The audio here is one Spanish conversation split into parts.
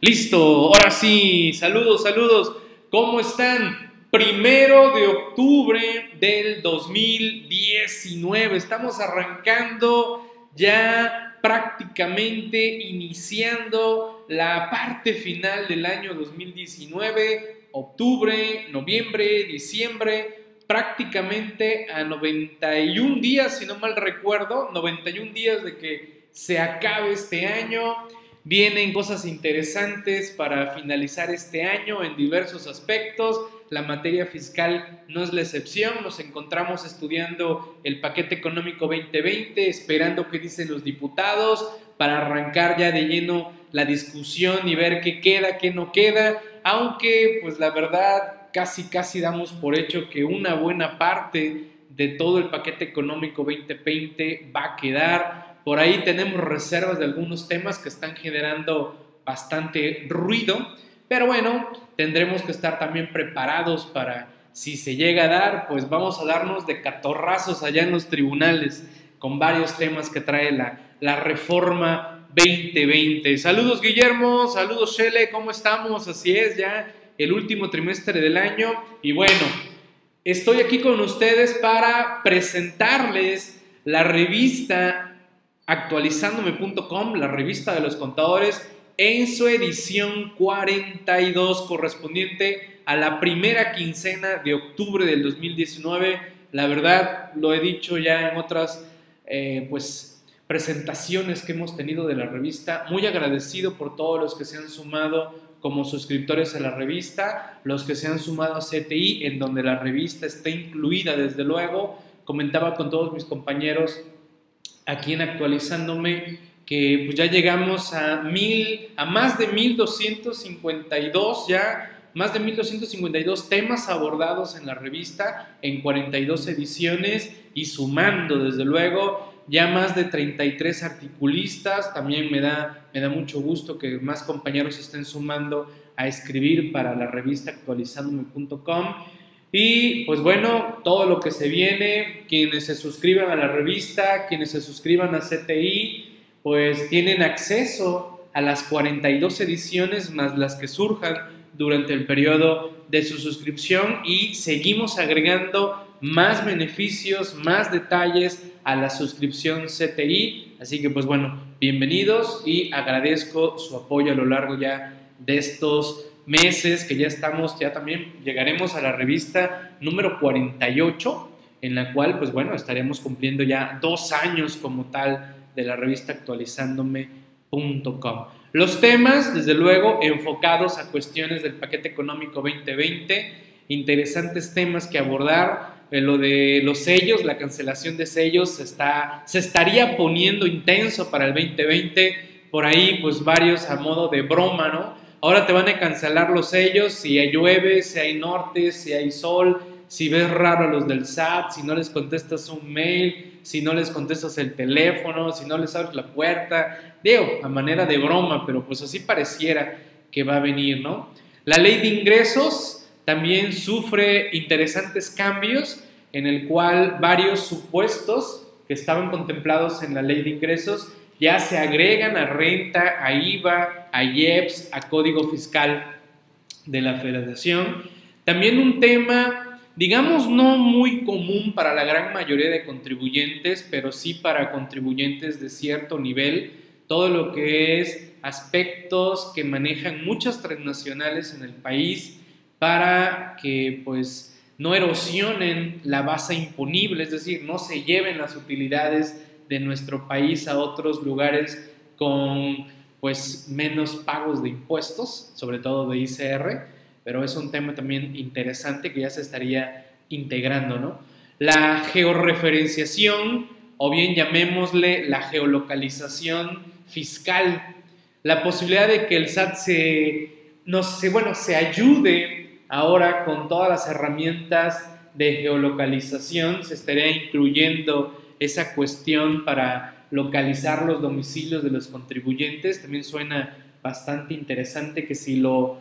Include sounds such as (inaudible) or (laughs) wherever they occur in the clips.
Listo, ahora sí, saludos, saludos. ¿Cómo están? Primero de octubre del 2019. Estamos arrancando ya prácticamente iniciando la parte final del año 2019. Octubre, noviembre, diciembre prácticamente a 91 días, si no mal recuerdo, 91 días de que se acabe este año. Vienen cosas interesantes para finalizar este año en diversos aspectos. La materia fiscal no es la excepción. Nos encontramos estudiando el paquete económico 2020, esperando qué dicen los diputados para arrancar ya de lleno la discusión y ver qué queda, qué no queda. Aunque, pues la verdad, casi, casi damos por hecho que una buena parte de todo el paquete económico 2020 va a quedar. Por ahí tenemos reservas de algunos temas que están generando bastante ruido, pero bueno, tendremos que estar también preparados para, si se llega a dar, pues vamos a darnos de catorrazos allá en los tribunales con varios temas que trae la, la reforma 2020. Saludos Guillermo, saludos Shele, ¿cómo estamos? Así es, ya el último trimestre del año. Y bueno, estoy aquí con ustedes para presentarles la revista actualizándome.com, la revista de los contadores, en su edición 42 correspondiente a la primera quincena de octubre del 2019. La verdad, lo he dicho ya en otras eh, pues, presentaciones que hemos tenido de la revista, muy agradecido por todos los que se han sumado como suscriptores a la revista, los que se han sumado a CTI, en donde la revista está incluida desde luego. Comentaba con todos mis compañeros aquí en actualizándome que pues ya llegamos a mil, a más de 1252 ya, más de 1252 temas abordados en la revista en 42 ediciones y sumando desde luego ya más de 33 articulistas, también me da, me da mucho gusto que más compañeros estén sumando a escribir para la revista actualizándome.com. Y pues bueno, todo lo que se viene, quienes se suscriban a la revista, quienes se suscriban a CTI, pues tienen acceso a las 42 ediciones más las que surjan durante el periodo de su suscripción y seguimos agregando más beneficios, más detalles a la suscripción CTI. Así que pues bueno, bienvenidos y agradezco su apoyo a lo largo ya de estos meses que ya estamos, ya también llegaremos a la revista número 48, en la cual pues bueno, estaremos cumpliendo ya dos años como tal de la revista actualizándome.com. Los temas, desde luego, enfocados a cuestiones del paquete económico 2020, interesantes temas que abordar, lo de los sellos, la cancelación de sellos se, está, se estaría poniendo intenso para el 2020, por ahí pues varios a modo de broma, ¿no? Ahora te van a cancelar los sellos si llueve, si hay norte, si hay sol, si ves raro a los del SAT, si no les contestas un mail, si no les contestas el teléfono, si no les abres la puerta, digo, a manera de broma, pero pues así pareciera que va a venir, ¿no? La ley de ingresos también sufre interesantes cambios en el cual varios supuestos que estaban contemplados en la ley de ingresos ya se agregan a renta, a IVA, a IEPS, a código fiscal de la federación. También un tema, digamos, no muy común para la gran mayoría de contribuyentes, pero sí para contribuyentes de cierto nivel, todo lo que es aspectos que manejan muchas transnacionales en el país, para que pues no erosionen la base imponible, es decir, no se lleven las utilidades de nuestro país a otros lugares con pues menos pagos de impuestos, sobre todo de ICR, pero es un tema también interesante que ya se estaría integrando, ¿no? La georreferenciación, o bien llamémosle la geolocalización fiscal, la posibilidad de que el SAT se, no sé, bueno, se ayude Ahora con todas las herramientas de geolocalización se estaría incluyendo esa cuestión para localizar los domicilios de los contribuyentes. También suena bastante interesante que si lo,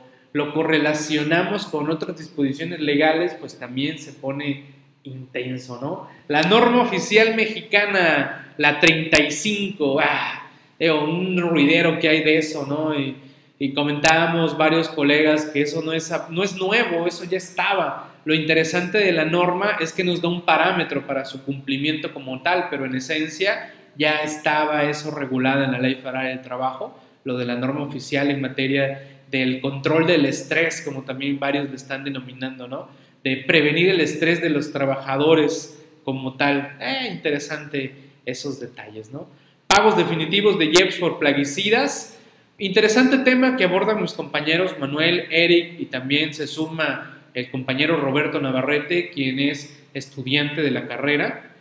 correlacionamos con otras disposiciones legales, pues también se pone intenso, ¿no? La norma oficial mexicana, la 35, ah, un ruidero que hay de eso, ¿no? y comentábamos varios colegas que eso no es, no es nuevo, eso ya estaba. Lo interesante de la norma es que nos da un parámetro para su cumplimiento como tal, pero en esencia ya estaba eso regulado en la Ley Federal del Trabajo, lo de la norma oficial en materia del control del estrés, como también varios le están denominando, ¿no? De prevenir el estrés de los trabajadores como tal. Eh, interesante esos detalles, ¿no? Pagos definitivos de IEPS por plaguicidas. Interesante tema que abordan mis compañeros Manuel, Eric y también se suma el compañero Roberto Navarrete, quien es estudiante de la carrera.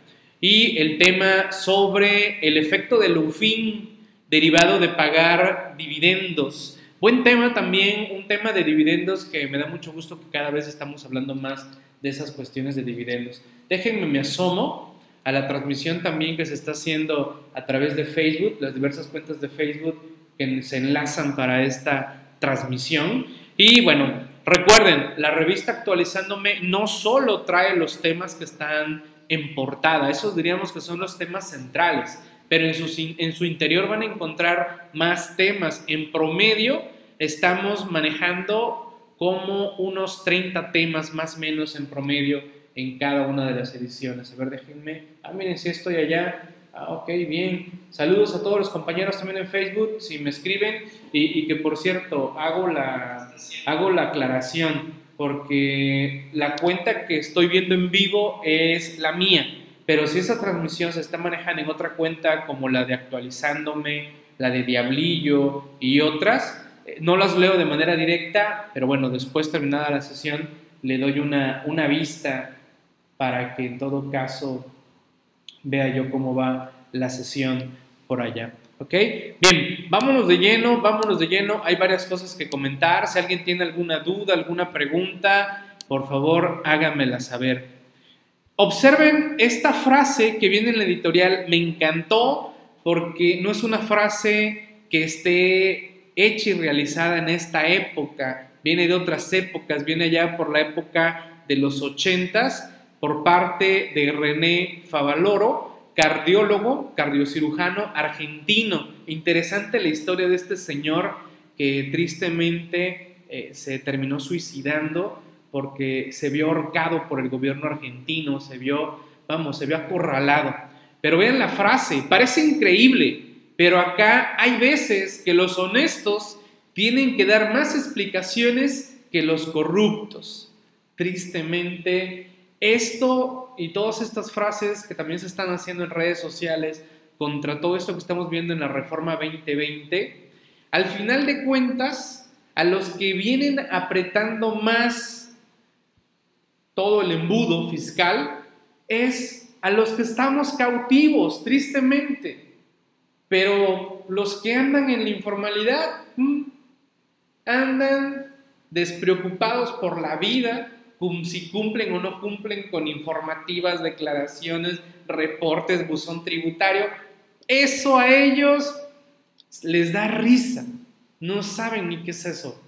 Y el tema sobre el efecto del UFIN derivado de pagar dividendos. Buen tema también, un tema de dividendos que me da mucho gusto que cada vez estamos hablando más de esas cuestiones de dividendos. Déjenme, me asomo a la transmisión también que se está haciendo a través de Facebook, las diversas cuentas de Facebook que se enlazan para esta transmisión. Y bueno, recuerden, la revista Actualizándome no solo trae los temas que están en portada, esos diríamos que son los temas centrales, pero en su, en su interior van a encontrar más temas. En promedio estamos manejando como unos 30 temas más o menos en promedio en cada una de las ediciones. A ver, déjenme. Ah, miren, si estoy allá. Ah, ok, bien. Saludos a todos los compañeros también en Facebook, si me escriben. Y, que por cierto, hago la, hago la aclaración, porque la cuenta que estoy viendo en vivo es la mía. Pero si esa transmisión se está manejando en otra cuenta, como la de Actualizándome, la de Diablillo y otras, eh, no las leo de manera directa, pero bueno, después terminada la sesión, le doy una, una vista para que en todo caso vea yo cómo va la sesión por allá. ¿Ok? Bien, vámonos de lleno, vámonos de lleno. Hay varias cosas que comentar. Si alguien tiene alguna duda, alguna pregunta, por favor háganmela saber. Observen esta frase que viene en la editorial. Me encantó porque no es una frase que esté hecha y realizada en esta época. Viene de otras épocas, viene ya por la época de los ochentas por parte de René Favaloro, cardiólogo, cardiocirujano argentino. Interesante la historia de este señor que tristemente eh, se terminó suicidando porque se vio ahorcado por el gobierno argentino, se vio, vamos, se vio acorralado. Pero vean la frase, parece increíble, pero acá hay veces que los honestos tienen que dar más explicaciones que los corruptos. Tristemente, esto y todas estas frases que también se están haciendo en redes sociales contra todo esto que estamos viendo en la reforma 2020, al final de cuentas, a los que vienen apretando más todo el embudo fiscal es a los que estamos cautivos, tristemente. Pero los que andan en la informalidad mm, andan despreocupados por la vida, si cumplen o no cumplen con informativas, declaraciones, reportes, buzón tributario, eso a ellos les da risa, no saben ni qué es eso,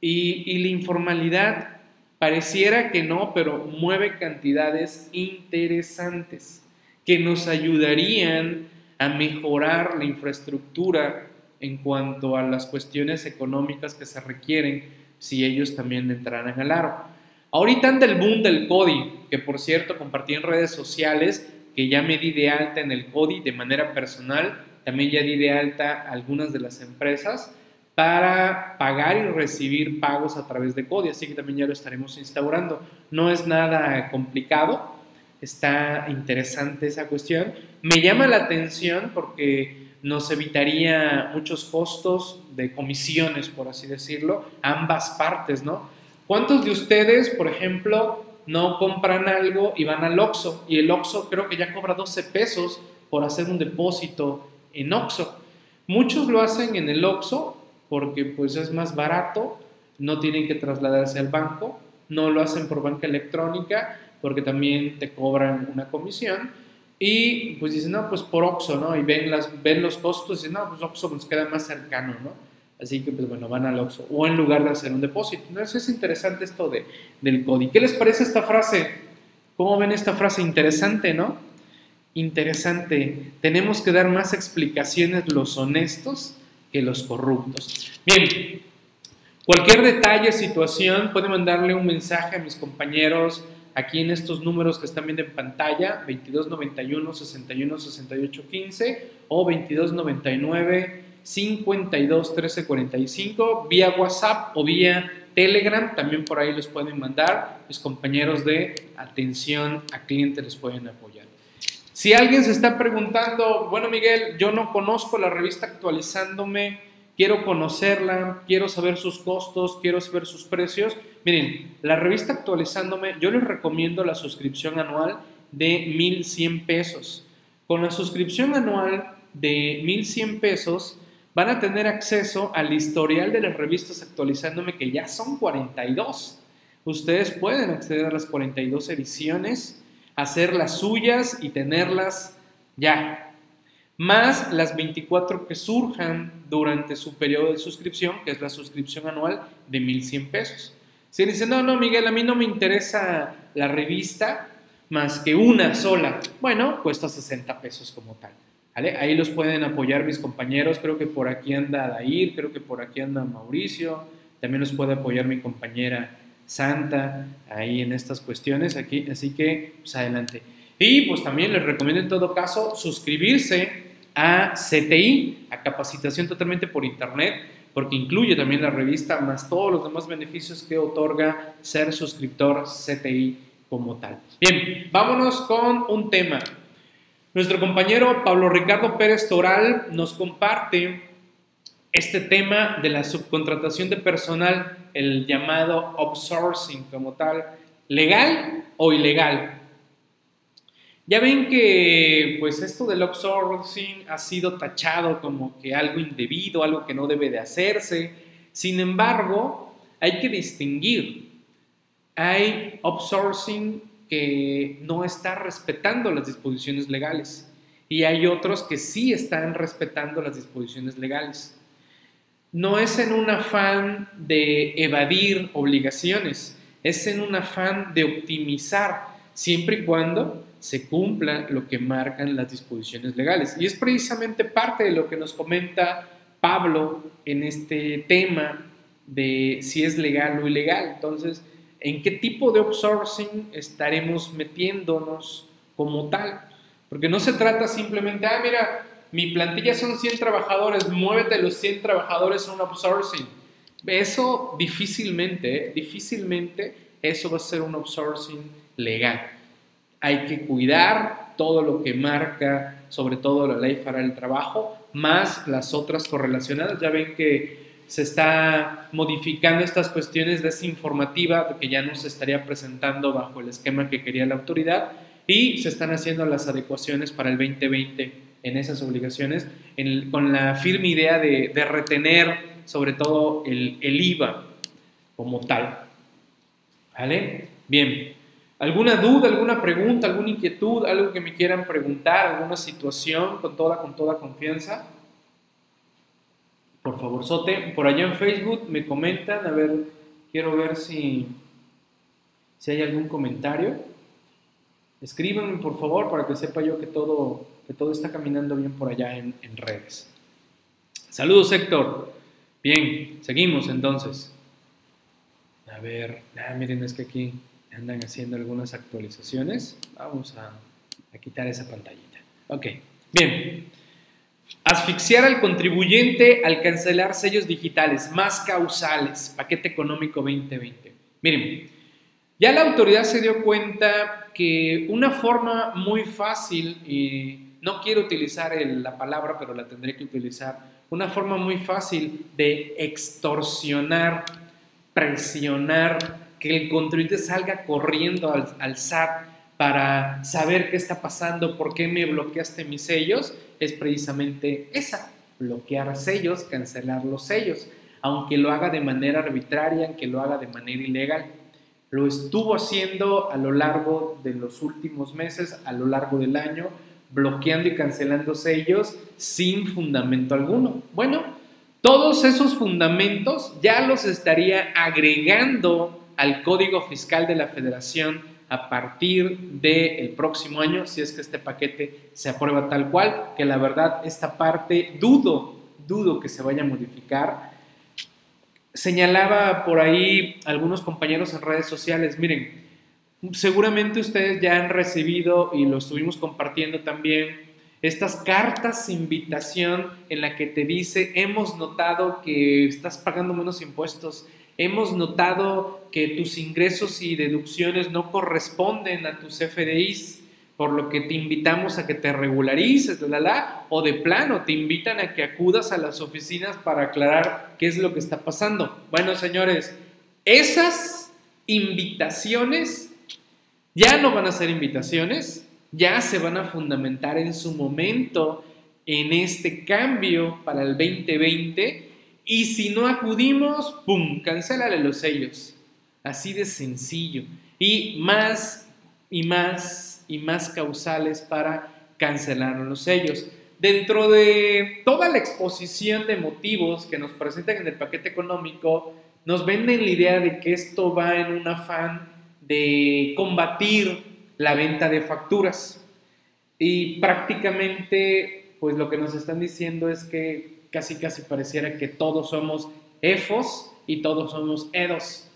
Y, y la informalidad pareciera que no, pero mueve cantidades interesantes que nos ayudarían a mejorar la infraestructura en cuanto a las cuestiones económicas que se requieren si ellos también entraran al aro. Ahorita anda el boom del CODI, que por cierto compartí en redes sociales que ya me di de alta en el CODI de manera personal, también ya di de alta algunas de las empresas para pagar y recibir pagos a través de CODI, así que también ya lo estaremos instaurando. No es nada complicado, está interesante esa cuestión. Me llama la atención porque nos evitaría muchos costos de comisiones, por así decirlo, ambas partes, ¿no? ¿Cuántos de ustedes, por ejemplo, no compran algo y van al OXO? Y el OXO creo que ya cobra 12 pesos por hacer un depósito en OXO. Muchos lo hacen en el OXO porque pues es más barato, no tienen que trasladarse al banco, no lo hacen por banca electrónica porque también te cobran una comisión y pues dicen, no, pues por Oxxo, ¿no? Y ven, las, ven los costos y dicen, no, pues Oxxo nos queda más cercano, ¿no? Así que pues bueno, van al Oxxo o en lugar de hacer un depósito. Entonces es interesante esto de, del CODI. ¿Qué les parece esta frase? ¿Cómo ven esta frase? Interesante, ¿no? Interesante. Tenemos que dar más explicaciones los honestos que los corruptos. Bien, cualquier detalle, situación, puede mandarle un mensaje a mis compañeros aquí en estos números que están viendo en pantalla, 2291 61 68 15 o 2299 52 13 45, vía WhatsApp o vía Telegram, también por ahí los pueden mandar, mis compañeros de atención a cliente les pueden apoyar. Si alguien se está preguntando, bueno Miguel, yo no conozco la revista actualizándome, quiero conocerla, quiero saber sus costos, quiero saber sus precios, miren, la revista actualizándome, yo les recomiendo la suscripción anual de 1100 pesos. Con la suscripción anual de 1100 pesos, van a tener acceso al historial de las revistas actualizándome, que ya son 42. Ustedes pueden acceder a las 42 ediciones, hacer las suyas y tenerlas ya. Más las 24 que surjan durante su periodo de suscripción, que es la suscripción anual de 1.100 pesos. Si dicen, no, no, Miguel, a mí no me interesa la revista más que una sola, bueno, cuesta 60 pesos como tal. Ahí los pueden apoyar mis compañeros, creo que por aquí anda Dair, creo que por aquí anda Mauricio, también los puede apoyar mi compañera Santa ahí en estas cuestiones, aquí, así que pues adelante. Y pues también les recomiendo en todo caso suscribirse a CTI, a capacitación totalmente por internet, porque incluye también la revista más todos los demás beneficios que otorga ser suscriptor CTI como tal. Bien, vámonos con un tema. Nuestro compañero Pablo Ricardo Pérez Toral nos comparte este tema de la subcontratación de personal, el llamado outsourcing como tal, legal o ilegal. Ya ven que pues esto del outsourcing ha sido tachado como que algo indebido, algo que no debe de hacerse. Sin embargo, hay que distinguir. Hay outsourcing que no está respetando las disposiciones legales y hay otros que sí están respetando las disposiciones legales. No es en un afán de evadir obligaciones, es en un afán de optimizar siempre y cuando se cumpla lo que marcan las disposiciones legales. Y es precisamente parte de lo que nos comenta Pablo en este tema de si es legal o ilegal. Entonces, en qué tipo de outsourcing estaremos metiéndonos como tal. Porque no se trata simplemente, ah, mira, mi plantilla son 100 trabajadores, muévete los 100 trabajadores a un outsourcing. Eso difícilmente, ¿eh? difícilmente eso va a ser un outsourcing legal. Hay que cuidar todo lo que marca, sobre todo la ley para el trabajo, más las otras correlacionadas. Ya ven que se está modificando estas cuestiones desinformativa que ya no se estaría presentando bajo el esquema que quería la autoridad y se están haciendo las adecuaciones para el 2020 en esas obligaciones con la firme idea de, retener sobre todo el, el, IVA como tal. ¿Vale? Bien. ¿Alguna duda, alguna pregunta, alguna inquietud, algo que me quieran preguntar, alguna situación con toda, con toda confianza? Por favor, Sote, por allá en Facebook me comentan, a ver, quiero ver si, si hay algún comentario. Escríbanme, por favor, para que sepa yo que todo, que todo está caminando bien por allá en, redes. Saludos, Héctor. Bien, seguimos entonces. A ver, ah, miren, es que aquí andan haciendo algunas actualizaciones. Vamos a, quitar esa pantallita. Ok, bien. Asfixiar al contribuyente al cancelar sellos digitales, más causales, paquete económico 2020. Miren, ya la autoridad se dio cuenta que una forma muy fácil, y no quiero utilizar la palabra, pero la tendré que utilizar, una forma muy fácil de extorsionar, presionar, que el contribuyente salga corriendo al, al SAT para saber qué está pasando, por qué me bloqueaste mis sellos, es precisamente esa, bloquear sellos, cancelar los sellos, aunque lo haga de manera arbitraria, aunque lo haga de manera ilegal. Lo estuvo haciendo a lo largo de los últimos meses, a lo largo del año, bloqueando y cancelando sellos sin fundamento alguno. Bueno, todos esos fundamentos ya los estaría agregando al Código Fiscal de la Federación a partir del próximo año, si es que este paquete se aprueba tal cual, que la verdad esta parte dudo, dudo que se vaya a modificar. Señalaba por ahí algunos compañeros en redes sociales, miren, seguramente ustedes ya han recibido y lo estuvimos compartiendo también estas cartas invitación en la que te dice, hemos notado que estás pagando menos impuestos, hemos notado que tus ingresos y deducciones no corresponden a tus FDIs, por lo que te invitamos a que te regularices, la, la, o de plano te invitan a que acudas a las oficinas para aclarar qué es lo que está pasando. Bueno, señores, esas invitaciones ya no van a ser invitaciones, ya se van a fundamentar en su momento en este cambio para el 2020 y si no acudimos, ¡pum!, cancélale los sellos. Así de sencillo. Y más y más y más causales para cancelar los sellos. Dentro de toda la exposición de motivos que nos presentan en el paquete económico, nos venden la idea de que esto va en un afán de combatir la venta de facturas. Y prácticamente, pues lo que nos están diciendo es que casi casi pareciera que todos somos EFOS y todos somos EDOS.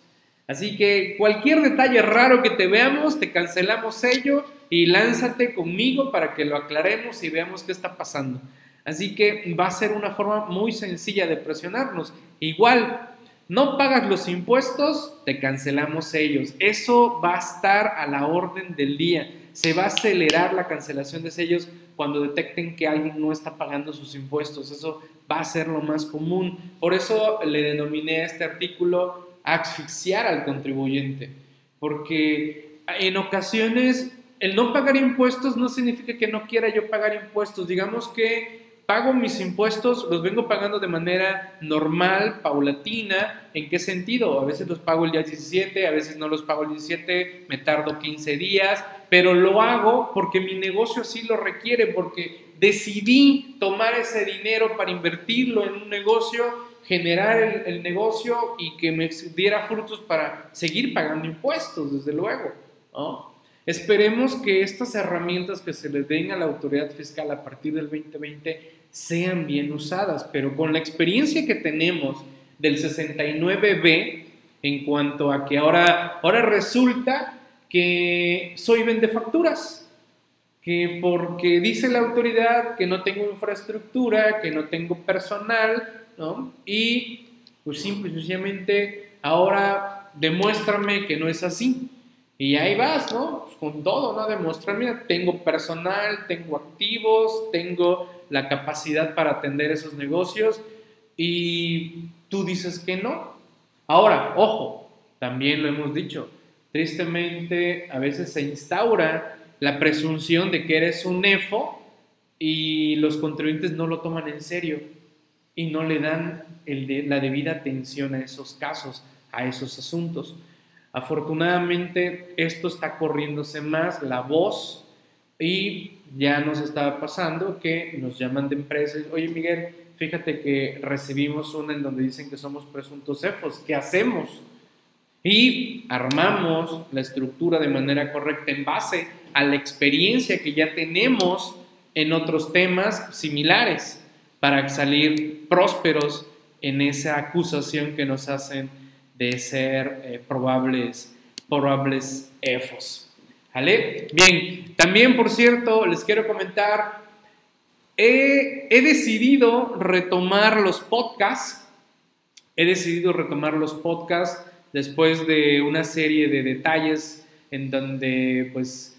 Así que cualquier detalle raro que te veamos, te cancelamos ello y lánzate conmigo para que lo aclaremos y veamos qué está pasando. Así que va a ser una forma muy sencilla de presionarnos. Igual, no pagas los impuestos, te cancelamos ellos. Eso va a estar a la orden del día. Se va a acelerar la cancelación de sellos cuando detecten que alguien no está pagando sus impuestos. Eso va a ser lo más común. Por eso le denominé a este artículo asfixiar al contribuyente. Porque en ocasiones el no pagar impuestos no significa que no quiera yo pagar impuestos. Digamos que pago mis impuestos, los vengo pagando de manera normal, paulatina. ¿En qué sentido? A veces los pago el día 17, a veces no los pago el 17, me tardo 15 días, pero lo hago porque mi negocio así lo requiere, porque decidí tomar ese dinero para invertirlo en un negocio, generar el, negocio y que me diera frutos para seguir pagando impuestos, desde luego. Esperemos que estas herramientas que se le den a la autoridad fiscal a partir del 2020 sean bien usadas, pero con la experiencia que tenemos del 69B en cuanto a que ahora, ahora resulta que soy vendefacturas, que porque dice la autoridad que no tengo infraestructura, que no tengo personal, ¿no? Y pues simple y sencillamente ahora demuéstrame que no es así. Y ahí vas, ¿no? Pues, con todo, ¿no? Demostrar, mira, tengo personal, tengo activos, tengo la capacidad para atender esos negocios y tú dices que no. Ahora, ojo, también lo hemos dicho, tristemente a veces se instaura la presunción de que eres un EFO y los contribuyentes no lo toman en serio y no le dan la debida atención a esos casos, a esos asuntos. Afortunadamente esto está corriéndose más, la voz, y ya nos estaba pasando que nos llaman de empresas, oye Miguel, fíjate que recibimos una en donde dicen que somos presuntos cefos, ¿qué hacemos? Y armamos la estructura de manera correcta en base a la experiencia que ya tenemos en otros temas similares para salir prósperos en esa acusación que nos hacen de ser eh, probables, probables EFOS. ¿Vale? Bien, también por cierto, les quiero comentar, he, he decidido retomar los podcasts, he decidido retomar los podcasts después de una serie de detalles en donde pues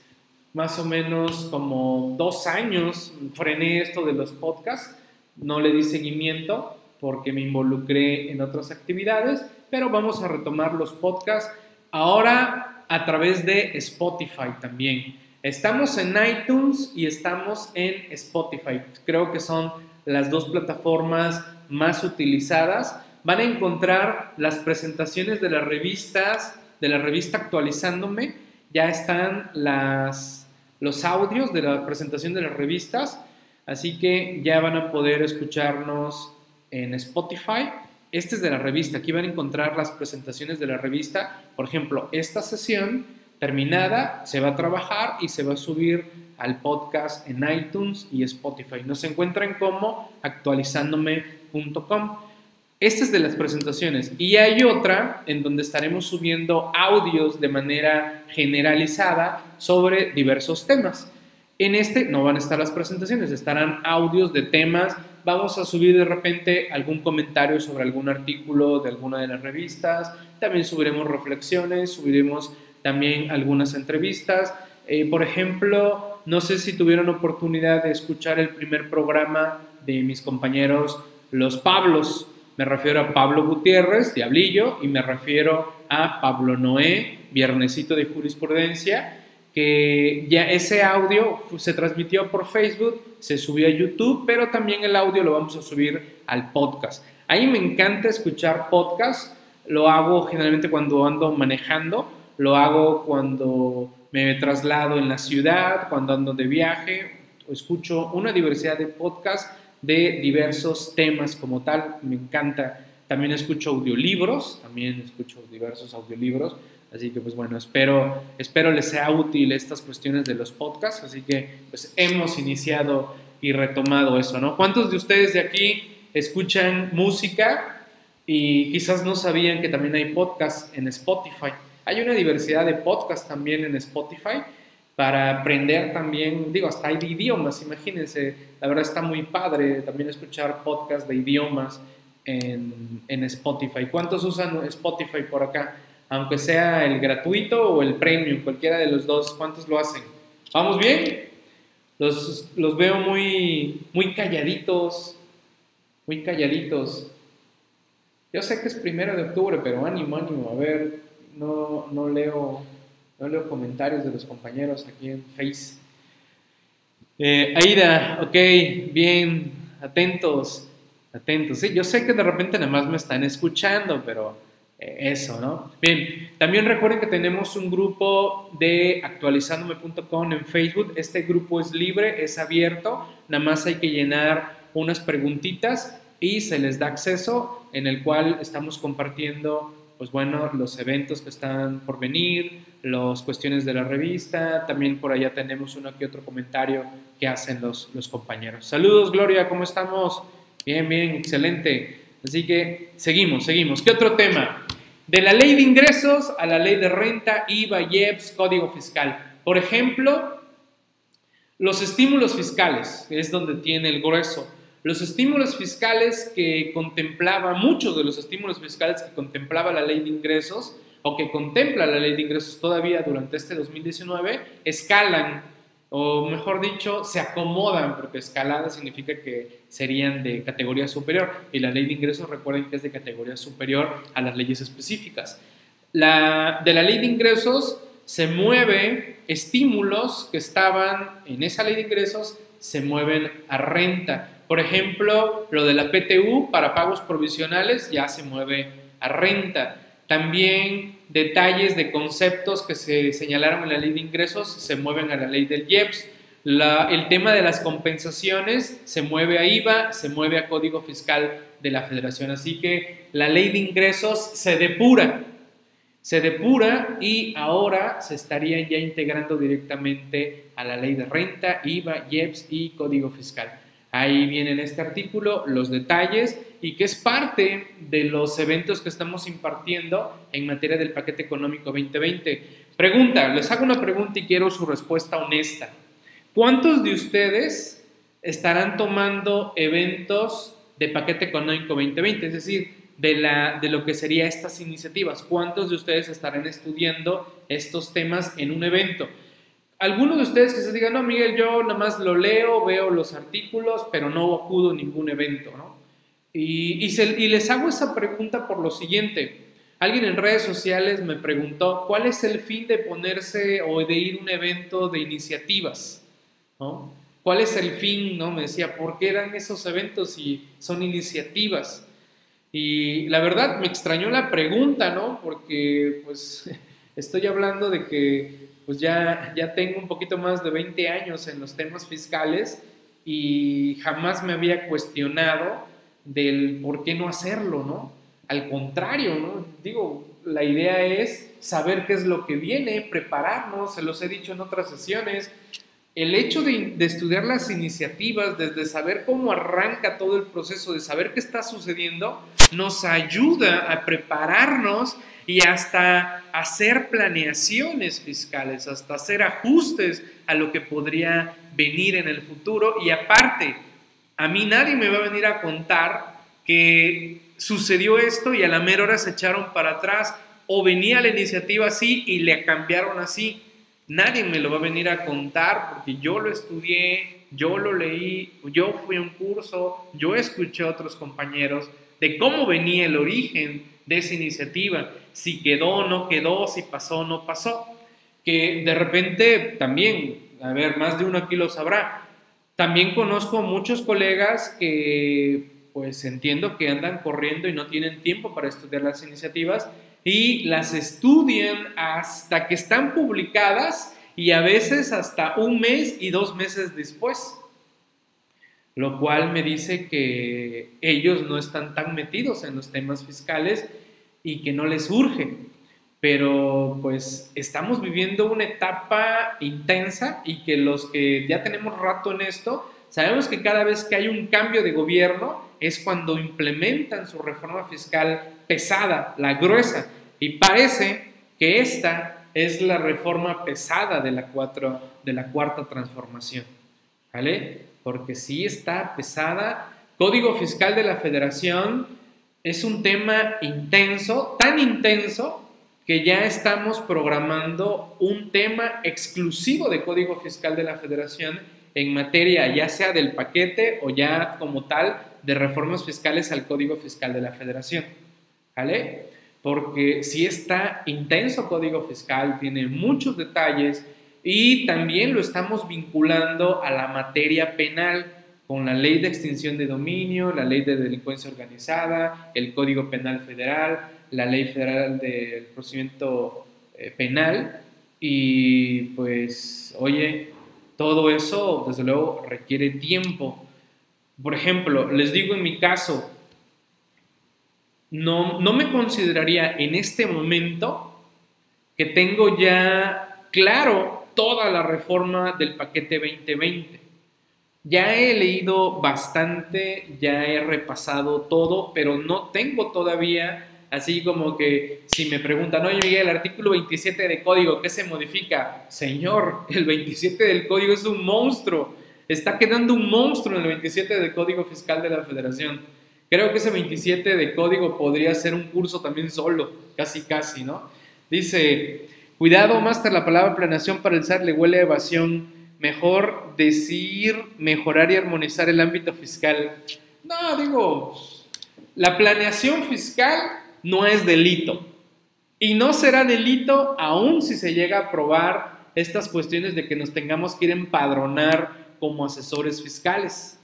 más o menos como dos años frené esto de los podcasts, no le di seguimiento porque me involucré en otras actividades pero vamos a retomar los podcasts ahora a través de Spotify también. Estamos en iTunes y estamos en Spotify. Creo que son las dos plataformas más utilizadas. Van a encontrar las presentaciones de las revistas, de la revista actualizándome. Ya están las, los audios de la presentación de las revistas. Así que ya van a poder escucharnos en Spotify este es de la revista. Aquí van a encontrar las presentaciones de la revista. Por ejemplo, esta sesión terminada se va a trabajar y se va a subir al podcast en iTunes y Spotify. Nos encuentran como actualizándome.mx. Esta es de las presentaciones. Y hay otra en donde estaremos subiendo audios de manera generalizada sobre diversos temas. En este no van a estar las presentaciones, estarán audios de temas. Vamos a subir de repente algún comentario sobre algún artículo de alguna de las revistas. También subiremos reflexiones, subiremos también algunas entrevistas. Eh, por ejemplo, no sé si tuvieron oportunidad de escuchar el primer programa de mis compañeros Los Pablos. Me refiero a Pablo Gutiérrez, Diablillo, y me refiero a Pablo Noé, Viernesito de Jurisprudencia que ya ese audio se transmitió por Facebook, se subió a YouTube, pero también el audio lo vamos a subir al podcast. Ahí me encanta escuchar podcast, lo hago generalmente cuando ando manejando, lo hago cuando me traslado en la ciudad, cuando ando de viaje, escucho una diversidad de podcasts de diversos temas como tal, me encanta. También escucho audiolibros, también escucho diversos audiolibros Así que pues bueno, espero, espero les sea útil estas cuestiones de los podcasts. Así que pues hemos iniciado y retomado eso, ¿no? ¿Cuántos de ustedes de aquí escuchan música y quizás no sabían que también hay podcasts en Spotify? Hay una diversidad de podcasts también en Spotify para aprender también, digo, hasta hay de idiomas, imagínense, la verdad está muy padre también escuchar podcasts de idiomas en, en Spotify. ¿Cuántos usan Spotify por acá? aunque sea el gratuito o el premium, cualquiera de los dos, ¿cuántos lo hacen? ¿Vamos bien? Los, los veo muy, muy calladitos, muy calladitos. Yo sé que es primero de octubre, pero ánimo, ánimo. A ver, no, no, leo, no leo comentarios de los compañeros aquí en Face. Eh, Aida, ok, bien, atentos, atentos. Yo sé que de repente nada más me están escuchando, pero eh, eso, ¿no? Bien, también recuerden que tenemos un grupo de actualizandome.com en Facebook. Este grupo es libre, es abierto, nada más hay que llenar unas preguntitas y se les da acceso en el cual estamos compartiendo, pues bueno, los eventos que están por venir, las cuestiones de la revista, también por allá tenemos uno que otro comentario que hacen los, los compañeros. Saludos, Gloria, ¿cómo estamos? Bien, bien, excelente. Así que seguimos, seguimos. ¿Qué otro tema? De la ley de ingresos a la ley de renta, IVA, IEPS, código fiscal. Por ejemplo, los estímulos fiscales, es donde tiene el grueso. Los estímulos fiscales que contemplaba, muchos de los estímulos fiscales que contemplaba la ley de ingresos, o que contempla la ley de ingresos todavía durante este 2019, escalan o mejor dicho, se acomodan, porque escalada significa que serían de categoría superior, y la ley de ingresos recuerden que es de categoría superior a las leyes específicas. La, de la ley de ingresos se mueve estímulos que estaban en esa ley de ingresos, se mueven a renta. Por ejemplo, lo de la PTU para pagos provisionales ya se mueve a renta. También detalles de conceptos que se señalaron en la ley de ingresos se mueven a la ley del IEPS. el tema de las compensaciones se mueve a IVA, se mueve a Código Fiscal de la Federación. Así que la ley de ingresos se depura, se depura y ahora se estaría ya integrando directamente a la ley de renta, IVA, IEPS y Código Fiscal. Ahí viene este artículo los detalles y que es parte de los eventos que estamos impartiendo en materia del paquete económico 2020. Pregunta, les hago una pregunta y quiero su respuesta honesta. ¿Cuántos de ustedes estarán tomando eventos de paquete económico 2020? Es decir, de, la, de lo que serían estas iniciativas. ¿Cuántos de ustedes estarán estudiando estos temas en un evento? algunos de ustedes que se digan, no, Miguel, yo nada más lo leo, veo los artículos, pero no acudo a ningún evento, ¿no? Y, y, les hago esa pregunta por lo siguiente. Alguien en redes sociales me preguntó, ¿cuál es el fin de ponerse o de ir a un evento de iniciativas? ¿no? ¿Cuál es el fin? ¿no? Me decía, ¿por qué dan esos eventos si son iniciativas? Y la verdad me extrañó la pregunta, ¿no? Porque pues (laughs) estoy hablando de que pues ya, ya tengo un poquito más de 20 años en los temas fiscales y jamás me había cuestionado del por qué no hacerlo, ¿no? Al contrario, ¿no? Digo, la idea es saber qué es lo que viene, prepararnos, se los he dicho en otras sesiones, el hecho de, estudiar las iniciativas, desde saber cómo arranca todo el proceso, de saber qué está sucediendo, nos ayuda a prepararnos y hasta hacer planeaciones fiscales, hasta hacer ajustes a lo que podría venir en el futuro. Y aparte, a mí nadie me va a venir a contar que sucedió esto y a la mera hora se echaron para atrás o venía la iniciativa así y le cambiaron así. Nadie me lo va a venir a contar porque yo lo estudié, yo lo leí, yo fui a un curso, yo escuché a otros compañeros de cómo venía el origen de esa iniciativa, si quedó o no quedó, si pasó o no pasó. Que de repente también, a ver, más de uno aquí lo sabrá, también conozco muchos colegas que pues entiendo que andan corriendo y no tienen tiempo para estudiar las iniciativas y las estudian hasta que están publicadas y a veces hasta un mes y dos meses después. Lo cual me dice que ellos no están tan metidos en los temas fiscales y que no les urge. Pero pues estamos viviendo una etapa intensa y que los que ya tenemos rato en esto, sabemos que cada vez que hay un cambio de gobierno es cuando implementan su reforma fiscal pesada, la gruesa, y parece que esta es la reforma pesada de la, cuatro, de la cuarta transformación, ¿vale? Porque sí está pesada. Código Fiscal de la Federación es un tema intenso, tan intenso que ya estamos programando un tema exclusivo de Código Fiscal de la Federación en materia ya sea del paquete o ya como tal de reformas fiscales al Código Fiscal de la Federación. ¿Vale? Porque si está intenso Código Fiscal, tiene muchos detalles y también lo estamos vinculando a la materia penal con la ley de extinción de dominio, la ley de delincuencia organizada, el Código Penal Federal, la ley federal del procedimiento eh, penal y pues, oye, todo eso desde luego requiere tiempo por ejemplo, les digo en mi caso, no, no me consideraría en este momento que tengo ya claro toda la reforma del paquete 2020. Ya he leído bastante, ya he repasado todo, pero no tengo todavía así como que si me preguntan, oye Miguel, el artículo 27 de código, ¿qué se modifica? Señor, el 27 del código es un monstruo está quedando un monstruo en el 27 de Código Fiscal de la Federación. Creo que ese 27 de código podría ser un curso también solo, casi casi, ¿no? Dice, cuidado, máster, la palabra planeación para el SAT le huele a evasión. Mejor decir, mejorar y armonizar el ámbito fiscal. No, digo, la planeación fiscal no es delito. Y no será delito aún si se llega a probar estas cuestiones de que nos tengamos que ir a empadronar como asesores fiscales.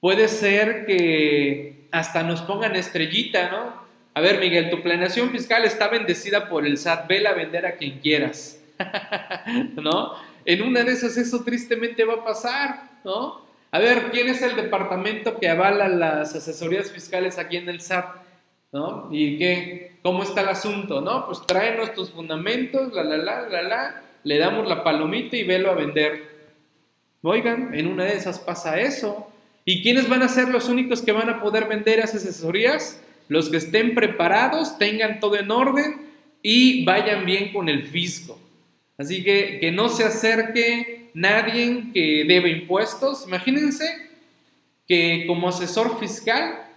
Puede ser que hasta nos pongan estrellita, ¿no? A ver, Miguel, tu planeación fiscal está bendecida por el SAT, vela a vender a quien quieras, (laughs) ¿no? En una de esas eso tristemente va a pasar, ¿no? A ver, ¿quién es el departamento que avala las asesorías fiscales aquí en el SAT? ¿No? ¿Y qué? ¿Cómo está el asunto? ¿No? Pues tráenos tus fundamentos, la, la, la, la, la, le damos la palomita y velo a vender. Oigan, en una de esas pasa eso. ¿Y quiénes van a ser los únicos que van a poder vender esas asesorías? Los que estén preparados, tengan todo en orden y vayan bien con el fisco. Así que que no se acerque nadie que debe impuestos. Imagínense que como asesor fiscal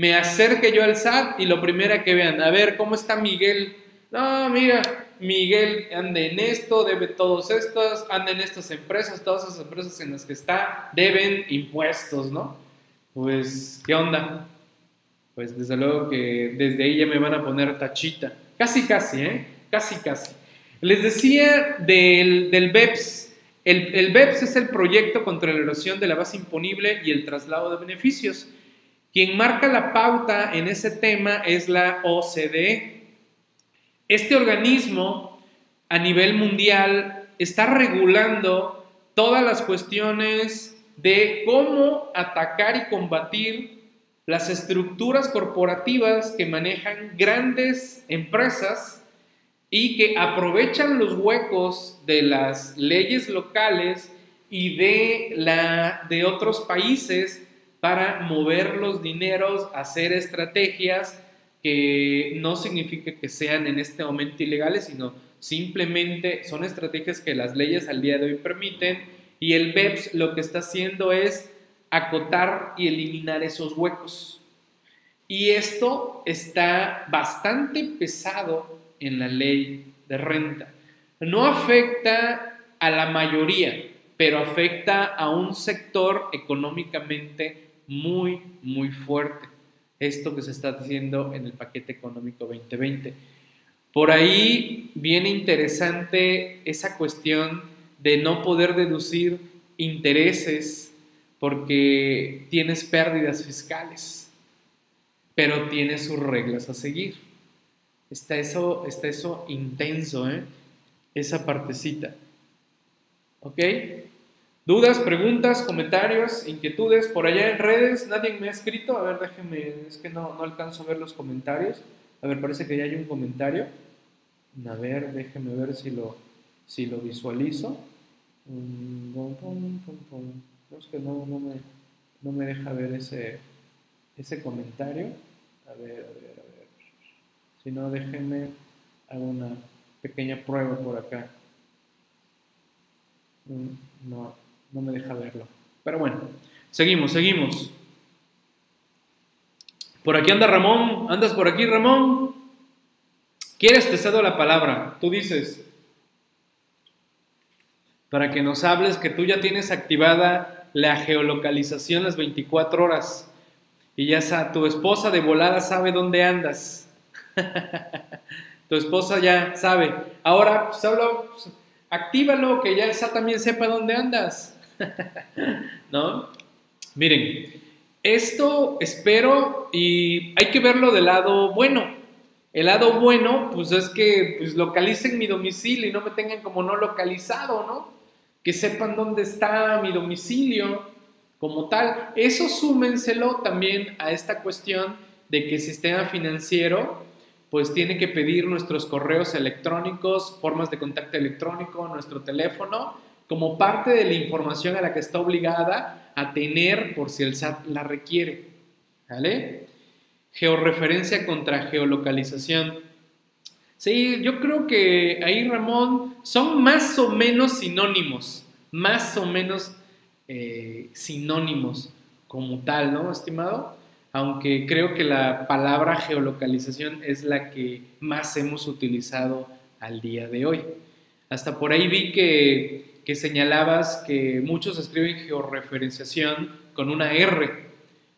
me acerque yo al SAT y lo primero que vean, a ver, ¿cómo está Miguel? No, mira, Miguel anda en esto, debe todos estos, anda en estas empresas, todas esas empresas en las que está deben impuestos, ¿no? Pues, ¿qué onda? Pues desde luego que desde ahí ya me van a poner tachita. Casi, casi, ¿eh? Casi, casi. Les decía del, del BEPS. El, el BEPS es el proyecto contra la erosión de la base imponible y el traslado de beneficios. Quien marca la pauta en ese tema es la OCDE, este organismo a nivel mundial está regulando todas las cuestiones de cómo atacar y combatir las estructuras corporativas que manejan grandes empresas y que aprovechan los huecos de las leyes locales y de, la, de otros países para mover los dineros, hacer estrategias que no significa que sean en este momento ilegales, sino simplemente son estrategias que las leyes al día de hoy permiten y el BEPS lo que está haciendo es acotar y eliminar esos huecos. Y esto está bastante pesado en la ley de renta. No afecta a la mayoría, pero afecta a un sector económicamente muy, muy fuerte. Esto que se está haciendo en el paquete económico 2020. Por ahí viene interesante esa cuestión de no poder deducir intereses porque tienes pérdidas fiscales, pero tienes sus reglas a seguir. Está eso, está eso intenso, ¿eh? esa partecita. ¿Ok? ¿Dudas, preguntas, comentarios, inquietudes? Por allá en redes, nadie me ha escrito. A ver, déjenme, es que no, no alcanzo a ver los comentarios. A ver, parece que ya hay un comentario. A ver, déjenme ver si lo, si lo visualizo. Es que no, no, me, no me deja ver ese, ese comentario. A ver, a ver, a ver. Si no, déjenme hago una pequeña prueba por acá. Mm, no, no me deja verlo. Pero bueno, seguimos, seguimos. Por aquí anda Ramón. ¿Andas por aquí, Ramón? ¿Quieres? Te cedo la palabra. Tú dices. Para que nos hables que tú ya tienes activada la geolocalización las 24 horas. Y ya tu esposa de volada sabe dónde andas. (laughs) tu esposa ya sabe. Ahora, solo pues, actívalo, que ya esa también sepa dónde andas. (laughs) ¿No? Miren, esto espero y hay que verlo del lado bueno. El lado bueno, pues es que pues, localicen mi domicilio y no me tengan como no localizado, ¿no? Que sepan dónde está mi domicilio como tal. Eso súmenselo también a esta cuestión de que el sistema financiero pues tiene que pedir nuestros correos electrónicos, formas de contacto electrónico, nuestro teléfono, como parte de la información a la que está obligada a tener por si el SAT la requiere. ¿Vale? Georreferencia contra geolocalización. Sí, yo creo que ahí, Ramón, son más o menos sinónimos, más o menos eh, sinónimos como tal, ¿no, estimado? aunque creo que la palabra geolocalización es la que más hemos utilizado al día de hoy. Hasta por ahí vi que, señalabas que muchos escriben georreferenciación con una R,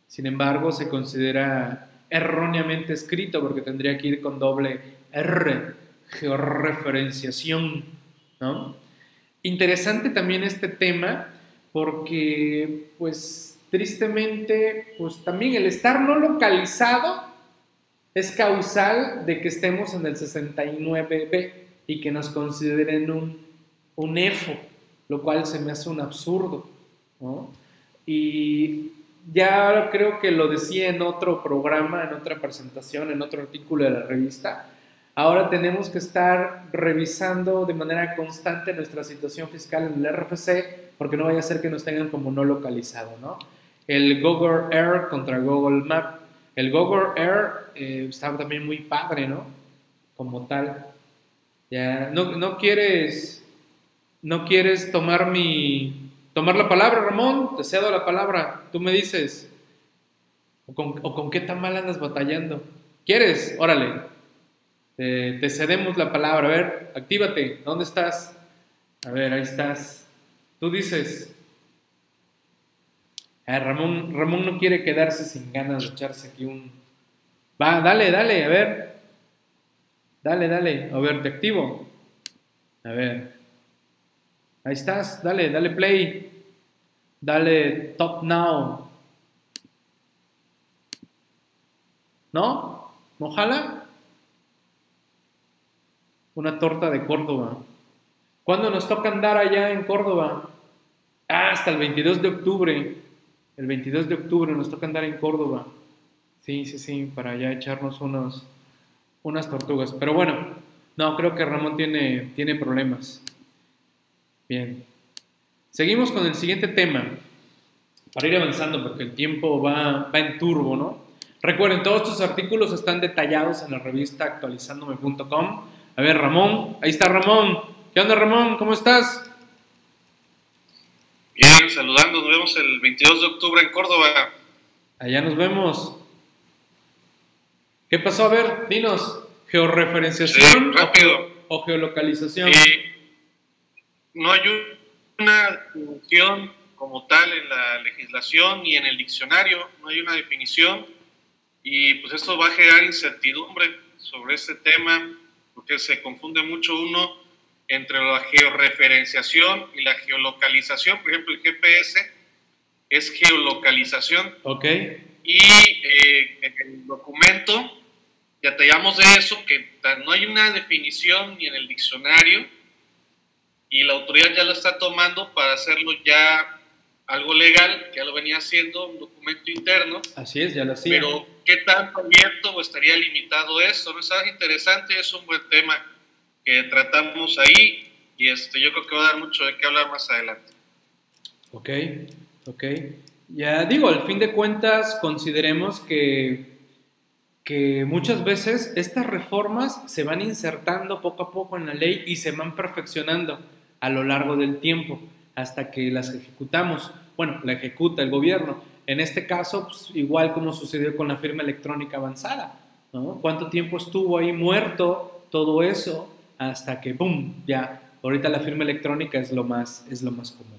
sin embargo se considera erróneamente escrito porque tendría que ir con doble R, georreferenciación. ¿no? Interesante también este tema porque pues tristemente, pues también el estar no localizado es causal de que estemos en el 69B y que nos consideren un, un EFO, lo cual se me hace un absurdo. Y ya creo que lo decía en otro programa, en otra presentación, en otro artículo de la revista. Ahora tenemos que estar revisando de manera constante nuestra situación fiscal en el RFC porque no vaya a ser que nos tengan como no localizado, ¿no? el Google Air contra Google Map. El Google Air eh, está también muy padre, ¿no? Como tal. Ya, no, no quieres, no quieres tomar mi, tomar la palabra, Ramón, te cedo la palabra, tú me dices. ¿O con, qué tan mal andas batallando? ¿Quieres? Órale. Te, cedemos la palabra. A ver, actívate. ¿Dónde estás? A ver, ahí estás. Tú dices. Ah, Ramón, Ramón no quiere quedarse sin ganas de echarse aquí un... Va, dale, dale, a ver. Dale, dale. A ver, te activo. A ver. Ahí estás. Dale, dale play. Dale top now. ¿No? ¿No? Una torta de Córdoba. ¿Cuándo nos toca andar allá en Córdoba? Ah, hasta el 22 de octubre. El 22 de octubre nos toca andar en Córdoba. Sí, sí, sí, para ya echarnos unos, unas tortugas. Pero bueno, no, creo que Ramón tiene, tiene problemas. Bien. Seguimos con el siguiente tema, para ir avanzando, porque el tiempo va, va en turbo, ¿no? Recuerden, todos estos artículos están detallados en la revista actualizándome.com. A ver, Ramón, ahí está Ramón. ¿Qué onda, Ramón? ¿Cómo estás? Bien, saludando, nos vemos el 22 de octubre en Córdoba. Allá nos vemos. ¿Qué pasó? A ver, dinos, ¿georreferenciación rápido. O, geolocalización? No hay una definición como tal en la legislación ni en el diccionario, no hay una definición y pues esto va a generar incertidumbre sobre este tema porque se confunde mucho uno entre la georreferenciación y la geolocalización. Por ejemplo, el GPS es geolocalización. Ok. Y eh, en el documento ya te llamamos de eso, que no hay una definición ni en el diccionario y la autoridad ya lo está tomando para hacerlo ya algo legal, que ya lo venía haciendo, un documento interno. Así es, ya lo hacía. Pero ¿qué tanto abierto o estaría limitado esto? ¿No es interesante? Es un buen tema que tratamos ahí y este, yo creo que va a dar mucho de qué hablar más adelante. Ok, ok. Ya digo, al fin de cuentas, consideremos que, que muchas veces estas reformas se van insertando poco a poco en la ley y se van perfeccionando a lo largo del tiempo hasta que las ejecutamos. Bueno, la ejecuta el gobierno. En este caso, pues, igual como sucedió con la firma electrónica avanzada. ¿no? ¿Cuánto tiempo estuvo ahí muerto todo eso hasta que, ¡pum!, ya, ahorita la firma electrónica es lo más, es lo más común.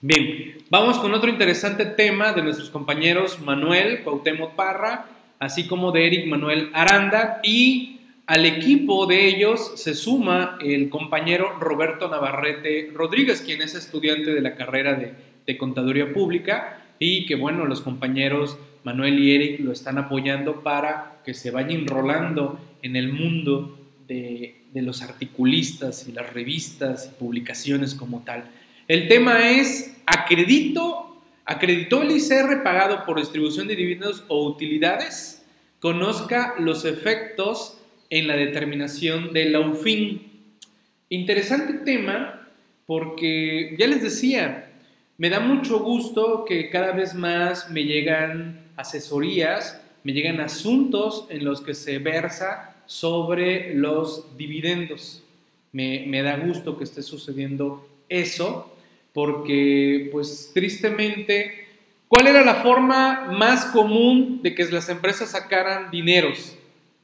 Bien, vamos con otro interesante tema de nuestros compañeros Manuel Cuauhtémoc Parra, así como de Eric Manuel Aranda, y al equipo de ellos se suma el compañero Roberto Navarrete Rodríguez, quien es estudiante de la carrera de, Contaduría Pública, y que bueno, los compañeros Manuel y Eric lo están apoyando para que se vaya enrolando en el mundo de, de los articulistas y las revistas y publicaciones como tal. El tema es, ¿acredito, acreditó el ICR pagado por distribución de dividendos o utilidades? Conozca los efectos en la determinación de la UFIN. Interesante tema porque, ya les decía, me da mucho gusto que cada vez más me llegan asesorías, me llegan asuntos en los que se versa sobre los dividendos. Me, da gusto que esté sucediendo eso, porque pues tristemente, ¿cuál era la forma más común de que las empresas sacaran dineros?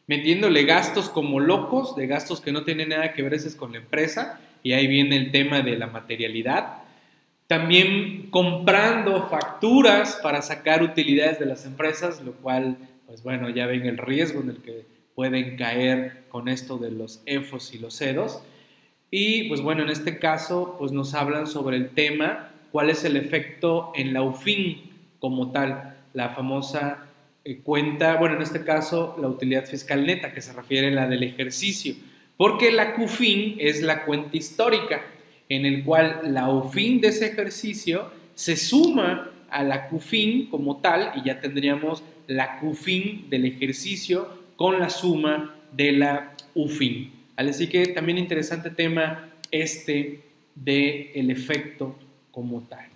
Metiéndole gastos como locos, de gastos que no tienen nada que ver con la empresa, y ahí viene el tema de la materialidad. También comprando facturas para sacar utilidades de las empresas, lo cual, pues bueno, ya ven el riesgo en el que pueden caer con esto de los EFOS y los EDOS. Y pues bueno, en este caso pues nos hablan sobre el tema, cuál es el efecto en la UFIN como tal, la famosa cuenta, bueno, en este caso la utilidad fiscal neta, que se refiere a la del ejercicio, porque la CUFIN es la cuenta histórica, en el cual la UFIN de ese ejercicio se suma a la CUFIN como tal y ya tendríamos la CUFIN del ejercicio con la suma de la UFIN. Así que también interesante tema este del el efecto como tal.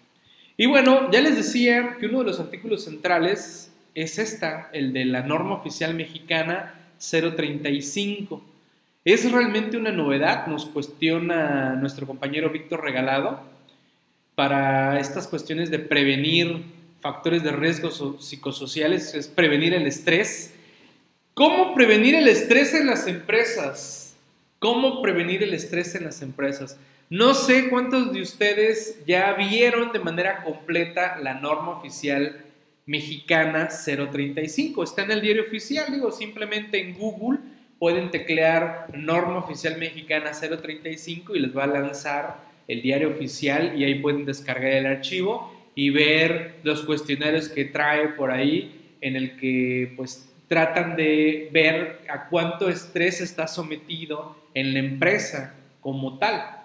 Y bueno, ya les decía que uno de los artículos centrales es esta, el de la norma oficial mexicana 035. Es realmente una novedad, nos cuestiona nuestro compañero Víctor Regalado, para estas cuestiones de prevenir factores de riesgo psicosociales, es prevenir el estrés ¿Cómo prevenir el estrés en las empresas? ¿Cómo prevenir el estrés en las empresas? No sé cuántos de ustedes ya vieron de manera completa la norma oficial mexicana 035. Está en el diario oficial, digo, simplemente en Google pueden teclear norma oficial mexicana 035 y les va a lanzar el diario oficial y ahí pueden descargar el archivo y ver los cuestionarios que trae por ahí en el que pues tratan de ver a cuánto estrés está sometido en la empresa como tal.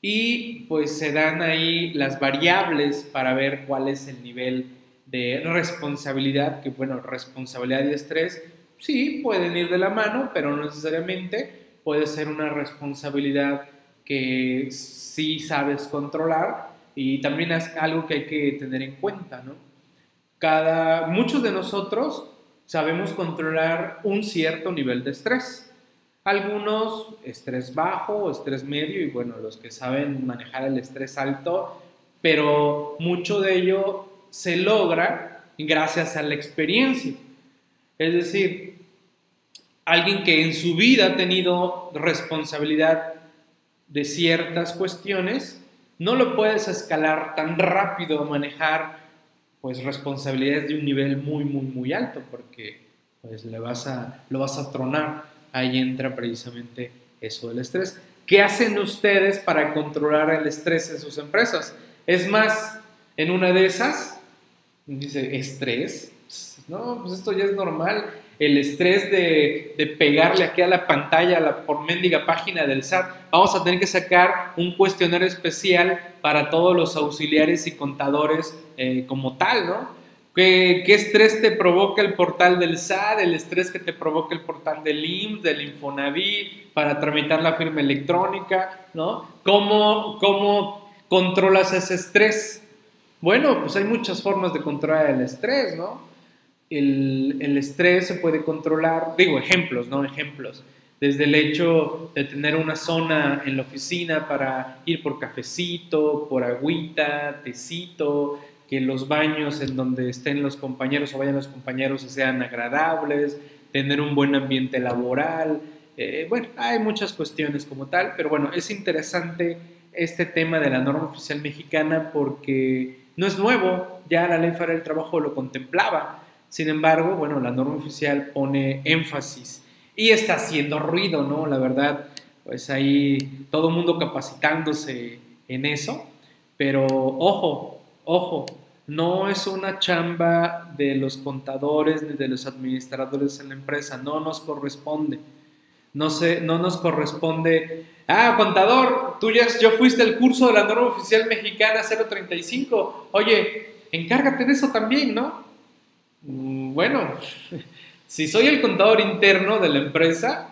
Y pues se dan ahí las variables para ver cuál es el nivel de responsabilidad, que bueno, responsabilidad y estrés sí pueden ir de la mano, pero no necesariamente puede ser una responsabilidad que sí sabes controlar y también es algo que hay que tener en cuenta, ¿no? Cada, muchos de nosotros sabemos controlar un cierto nivel de estrés. Algunos estrés bajo, estrés medio y bueno, los que saben manejar el estrés alto, pero mucho de ello se logra gracias a la experiencia. Es decir, alguien que en su vida ha tenido responsabilidad de ciertas cuestiones, no lo puedes escalar tan rápido, manejar pues responsabilidades de un nivel muy, muy, muy alto, porque pues le vas a, lo vas a tronar. Ahí entra precisamente eso del estrés. ¿Qué hacen ustedes para controlar el estrés en sus empresas? Es más, en una de esas, dice, ¿estrés? No, pues esto ya es normal el estrés de, pegarle aquí a la pantalla, a la por mendiga página del SAT. Vamos a tener que sacar un cuestionario especial para todos los auxiliares y contadores eh, como tal, ¿no? ¿Qué, ¿Qué, estrés te provoca el portal del SAT, el estrés que te provoca el portal del IMSS, del Infonavit, para tramitar la firma electrónica, ¿no? ¿Cómo, cómo controlas ese estrés? Bueno, pues hay muchas formas de controlar el estrés, ¿no? el, estrés se puede controlar, digo ejemplos, ¿no? Ejemplos. Desde el hecho de tener una zona en la oficina para ir por cafecito, por agüita, tecito, que los baños en donde estén los compañeros o vayan los compañeros sean agradables, tener un buen ambiente laboral. Eh, bueno, hay muchas cuestiones como tal, pero bueno, es interesante este tema de la norma oficial mexicana porque no es nuevo, ya la ley para el trabajo lo contemplaba sin embargo, bueno, la norma oficial pone énfasis y está haciendo ruido, ¿no? La verdad, pues ahí todo el mundo capacitándose en eso, pero ojo, ojo, no es una chamba de los contadores ni de los administradores en la empresa, no nos corresponde. No, sé, no nos corresponde, ah, contador, tú ya yo fuiste al curso de la norma oficial mexicana 035, oye, encárgate de eso también, ¿no? Mm, bueno, (laughs) si soy el contador interno de la empresa,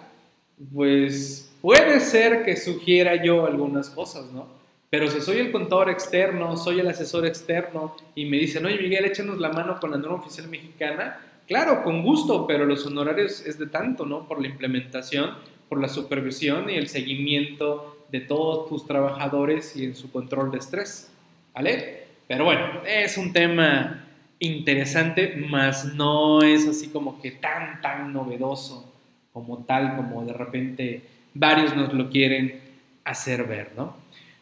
pues puede ser que sugiera yo algunas cosas, ¿no? Pero si soy el contador externo, soy el asesor externo y me dicen, oye Miguel, échanos la mano con la norma oficial mexicana, claro, con gusto, pero los honorarios es de tanto, ¿no? Por la implementación, por la supervisión y el seguimiento de todos tus trabajadores y en su control de estrés, ¿vale? Pero bueno, es un tema interesante, más no es así como que tan, tan novedoso como tal, como de repente varios nos lo quieren hacer ver, ¿no?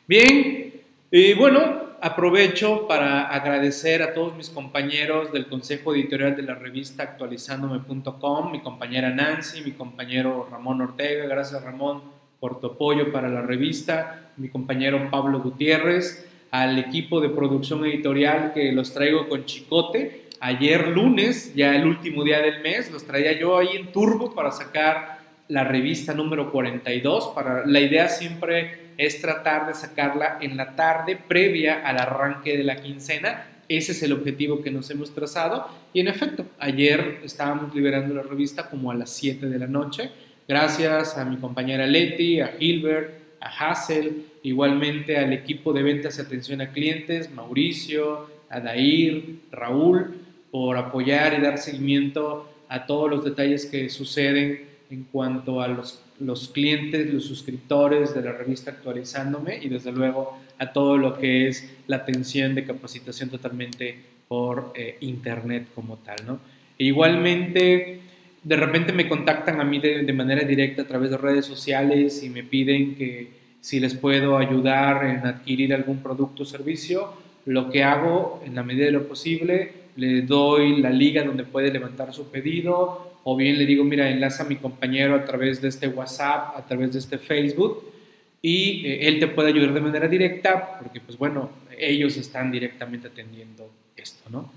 Bien, y bueno, aprovecho para agradecer a todos mis compañeros del Consejo Editorial de la revista actualizándome.com, mi compañera Nancy, mi compañero Ramón Ortega, gracias Ramón por tu apoyo para la revista, mi compañero Pablo Gutiérrez, al equipo de producción editorial que los traigo con chicote. Ayer lunes, ya el último día del mes, los traía yo ahí en turbo para sacar la revista número 42. Para, la idea siempre es tratar de sacarla en la tarde previa al arranque de la quincena. Ese es el objetivo que nos hemos trazado. Y en efecto, ayer estábamos liberando la revista como a las 7 de la noche. Gracias a mi compañera Leti, a Hilbert, a Hassel, igualmente al equipo de ventas y atención a clientes, Mauricio, Adair, Raúl, por apoyar y dar seguimiento a todos los detalles que suceden en cuanto a los, los clientes, los suscriptores de la revista Actualizándome y desde luego a todo lo que es la atención de capacitación totalmente por eh, internet como tal, ¿no? E igualmente, de repente me contactan a mí de, manera directa a través de redes sociales y me piden que si les puedo ayudar en adquirir algún producto o servicio, lo que hago en la medida de lo posible, le doy la liga donde puede levantar su pedido o bien le digo, mira, enlaza a mi compañero a través de este WhatsApp, a través de este Facebook y eh, él te puede ayudar de manera directa porque pues bueno, ellos están directamente atendiendo esto, ¿no?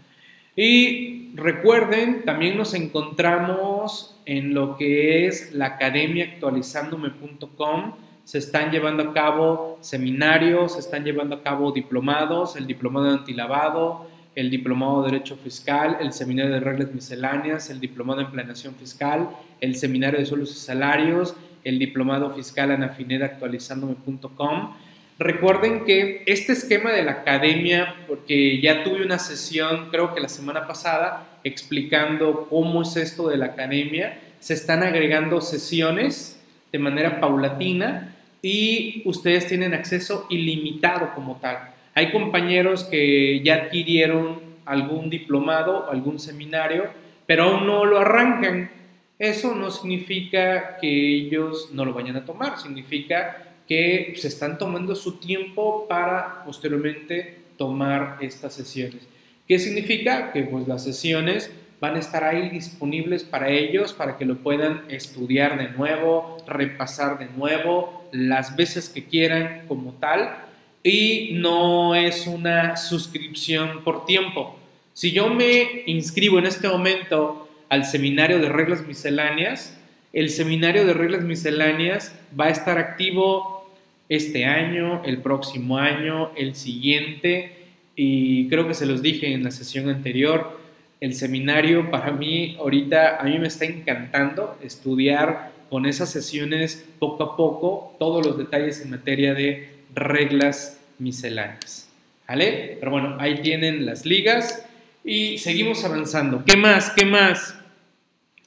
Y recuerden, también nos encontramos en lo que es la academia actualizándome.com. Se están llevando a cabo seminarios, se están llevando a cabo diplomados, el diplomado de antilavado, el diplomado de Derecho Fiscal, el seminario de reglas misceláneas, el diplomado en planeación fiscal, el seminario de suelos y salarios, el diplomado fiscal anafineda actualizándome.com. Recuerden que este esquema de la academia, porque ya tuve una sesión, creo que la semana pasada, explicando cómo es esto de la academia, se están agregando sesiones de manera paulatina y ustedes tienen acceso ilimitado como tal. Hay compañeros que ya adquirieron algún diplomado, algún seminario, pero aún no lo arrancan. Eso no significa que ellos no lo vayan a tomar, significa que se están tomando su tiempo para posteriormente tomar estas sesiones. ¿Qué significa? Que pues las sesiones van a estar ahí disponibles para ellos, para que lo puedan estudiar de nuevo, repasar de nuevo, las veces que quieran como tal, y no es una suscripción por tiempo. Si yo me inscribo en este momento al seminario de reglas misceláneas, el seminario de reglas misceláneas va a estar activo este año, el próximo año, el siguiente, y creo que se los dije en la sesión anterior, el seminario para mí ahorita, a mí me está encantando estudiar con esas sesiones poco a poco todos los detalles en materia de reglas misceláneas. ¿Vale? Pero bueno, ahí tienen las ligas y seguimos avanzando. ¿Qué más? ¿Qué más?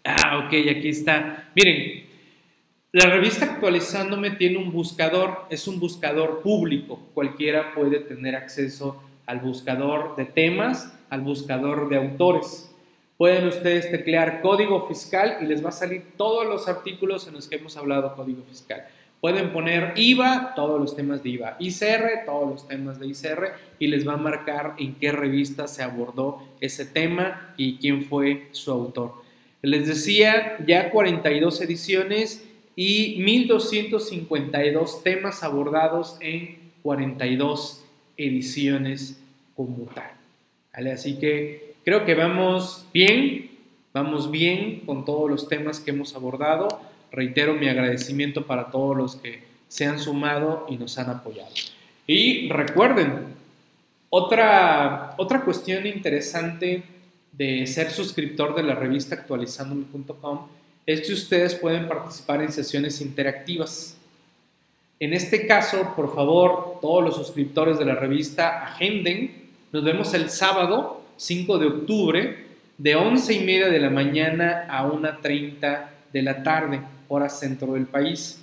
Ah, ok, aquí está. Miren, la revista Actualizándome tiene un buscador, es un buscador público, cualquiera puede tener acceso al buscador de temas, al buscador de autores. Pueden ustedes teclear código fiscal y les va a salir todos los artículos en los que hemos hablado código fiscal. Pueden poner IVA, todos los temas de IVA, ICR, todos los temas de ICR y les va a marcar en qué revista se abordó ese tema y quién fue su autor. Les decía, ya 42 ediciones y 1252 temas abordados en 42 ediciones como tal. Así que creo que vamos bien, vamos bien con todos los temas que hemos abordado. Reitero mi agradecimiento para todos los que se han sumado y nos han apoyado. Y recuerden, otra, otra cuestión interesante de ser suscriptor de la revista actualizandome.com es que ustedes pueden participar en sesiones interactivas. En este caso, por favor, todos los suscriptores de la revista agenden. Nos vemos el sábado 5 de octubre de 11 y media de la mañana a 1.30 de la tarde, hora centro del país.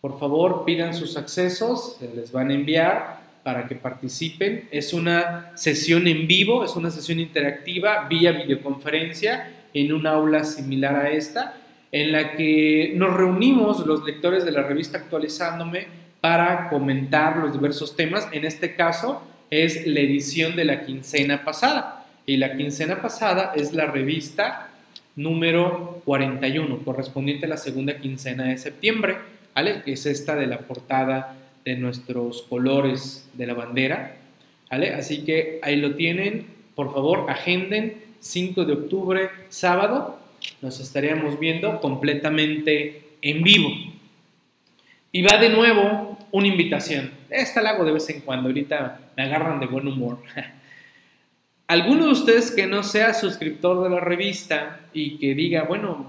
Por favor, pidan sus accesos, se les van a enviar para que participen. Es una sesión en vivo, es una sesión interactiva vía videoconferencia en un aula similar a esta en la que nos reunimos los lectores de la revista Actualizándome para comentar los diversos temas. En este caso es la edición de la quincena pasada. Y la quincena pasada es la revista número 41, correspondiente a la segunda quincena de septiembre, ¿vale? Que es esta de la portada de nuestros colores de la bandera, ¿vale? Así que ahí lo tienen, por favor, agenden 5 de octubre, sábado, nos estaríamos viendo completamente en vivo. Y va de nuevo una invitación. Esta la hago de vez en cuando, ahorita me agarran de buen humor. (laughs) Alguno de ustedes que no sea suscriptor de la revista y que diga, bueno,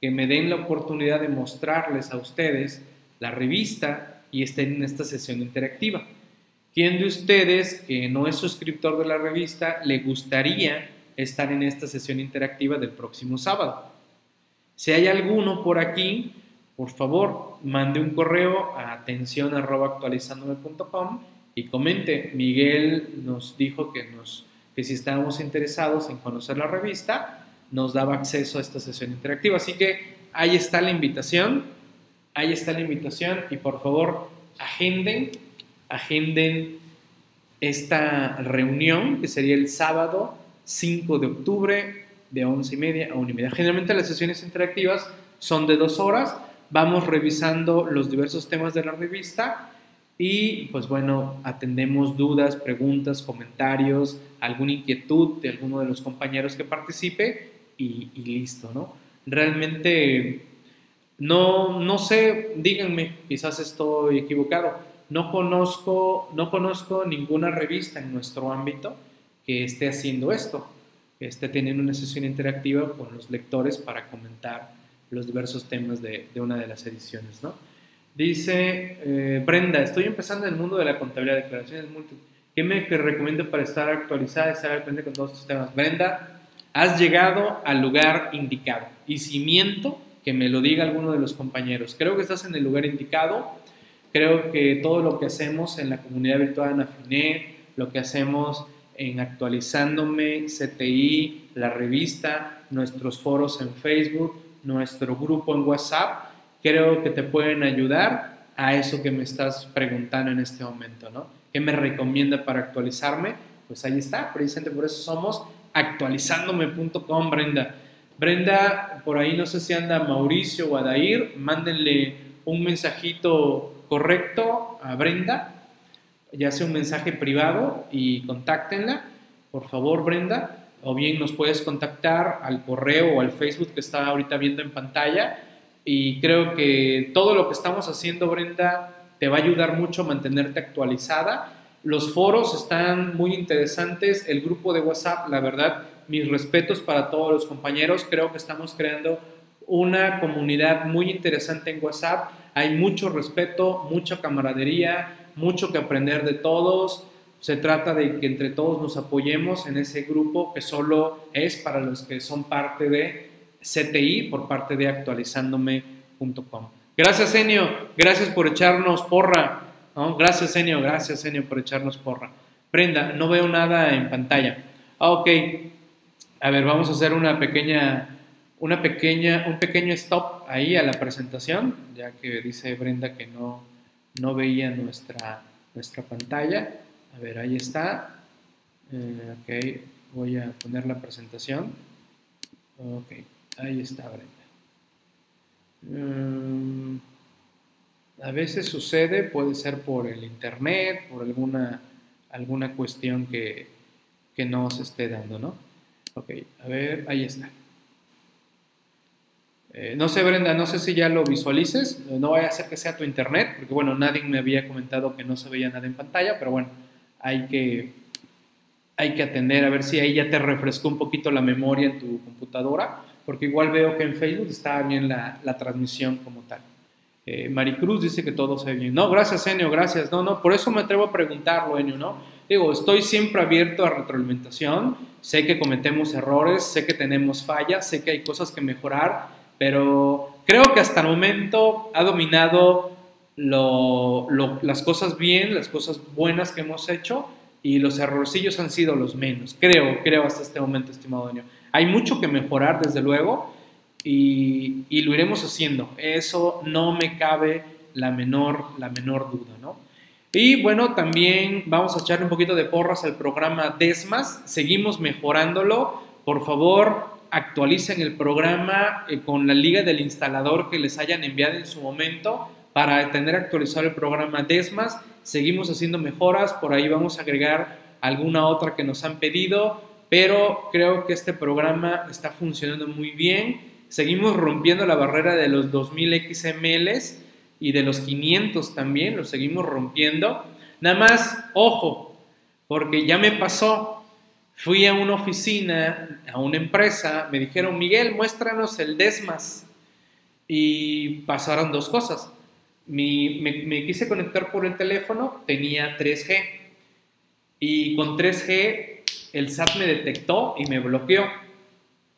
que me den la oportunidad de mostrarles a ustedes la revista y estén en esta sesión interactiva. ¿Quién de ustedes que no es suscriptor de la revista le gustaría estar en esta sesión interactiva del próximo sábado. Si hay alguno por aquí, por favor, mande un correo a atención y comente. Miguel nos dijo que, nos, que si estábamos interesados en conocer la revista, nos daba acceso a esta sesión interactiva. Así que ahí está la invitación, ahí está la invitación y por favor agenden, agenden esta reunión que sería el sábado 5 de octubre de 11 y media a 1 y media. Generalmente las sesiones interactivas son de dos horas, vamos revisando los diversos temas de la revista y pues bueno, atendemos dudas, preguntas, comentarios, alguna inquietud de alguno de los compañeros que participe y, listo, ¿no? Realmente no, no sé, díganme, quizás estoy equivocado, no conozco, no conozco ninguna revista en nuestro ámbito que esté haciendo esto, que esté teniendo una sesión interactiva con los lectores para comentar los diversos temas de, una de las ediciones. ¿no? Dice eh, Brenda, estoy empezando en el mundo de la contabilidad de declaraciones múltiples. ¿Qué me recomiendo para estar actualizada estar al frente con todos estos temas? Brenda, has llegado al lugar indicado. Y si miento, que me lo diga alguno de los compañeros. Creo que estás en el lugar indicado. Creo que todo lo que hacemos en la comunidad virtual de Anafiné, lo que hacemos en Actualizándome, CTI, la revista, nuestros foros en Facebook, nuestro grupo en WhatsApp, creo que te pueden ayudar a eso que me estás preguntando en este momento, ¿no? ¿Qué me recomienda para actualizarme? Pues ahí está, precisamente por eso somos actualizándome.com, Brenda. Brenda, por ahí no sé si anda Mauricio o Adair, mándenle un mensajito correcto a Brenda, ya sea un mensaje privado y contáctenla, por favor, Brenda, o bien nos puedes contactar al correo o al Facebook que está ahorita viendo en pantalla. Y creo que todo lo que estamos haciendo, Brenda, te va a ayudar mucho a mantenerte actualizada. Los foros están muy interesantes, el grupo de WhatsApp, la verdad, mis respetos para todos los compañeros, creo que estamos creando una comunidad muy interesante en WhatsApp, hay mucho respeto, mucha camaradería, mucho que aprender de todos, se trata de que entre todos nos apoyemos en ese grupo que solo es para los que son parte de CTI por parte de actualizándome.com. Gracias, Enio. Gracias por echarnos porra. Gracias, Enio. Gracias, Enio, por echarnos porra. Prenda, no veo nada en pantalla. Ah, ok. A ver, vamos a hacer una pequeña, una pequeña, un pequeño stop ahí a la presentación, ya que dice Brenda que no, no veía nuestra, nuestra pantalla. A ver, ahí está. Eh, ok, voy a poner la presentación. Ok, ahí está Brenda. Mm, a veces sucede, puede ser por el internet, por alguna, alguna cuestión que, que no se esté dando, ¿no? Ok, a ver, ahí está. Eh, no sé, Brenda, no sé si ya lo visualices. No vaya a ser que sea tu internet, porque bueno, nadie me había comentado que no se veía nada en pantalla, pero bueno, hay que, hay que atender a ver si ahí ya te refrescó un poquito la memoria en tu computadora, porque igual veo que en Facebook está bien la, la transmisión como tal. Eh, Maricruz dice que todo se ve bien. No, gracias, Enio, gracias. No, no, por eso me atrevo a preguntarlo, Enio, ¿no? Digo, estoy siempre abierto a retroalimentación. Sé que cometemos errores, sé que tenemos fallas, sé que hay cosas que mejorar, pero creo que hasta el momento ha dominado las cosas bien, las cosas buenas que hemos hecho y los errorcillos han sido los menos. Creo, creo hasta este momento, estimado Daniel. Hay mucho que mejorar, desde luego, y, y, lo iremos haciendo. Eso no me cabe la menor, la menor duda, ¿no? Y bueno, también vamos a echarle un poquito de porras al programa Desmas. Seguimos mejorándolo. Por favor, actualicen el programa eh, con la liga del instalador que les hayan enviado en su momento para tener actualizado el programa Desmas. Seguimos haciendo mejoras, por ahí vamos a agregar alguna otra que nos han pedido, pero creo que este programa está funcionando muy bien. Seguimos rompiendo la barrera de los 2000 XMLs y de los 500 también, lo seguimos rompiendo. Nada más, ojo, porque ya me pasó, fui a una oficina, a una empresa, me dijeron, Miguel, muéstranos el Desmas. Y pasaron dos cosas me, quise conectar por el teléfono, tenía 3G. Y con 3G el SAT me detectó y me bloqueó.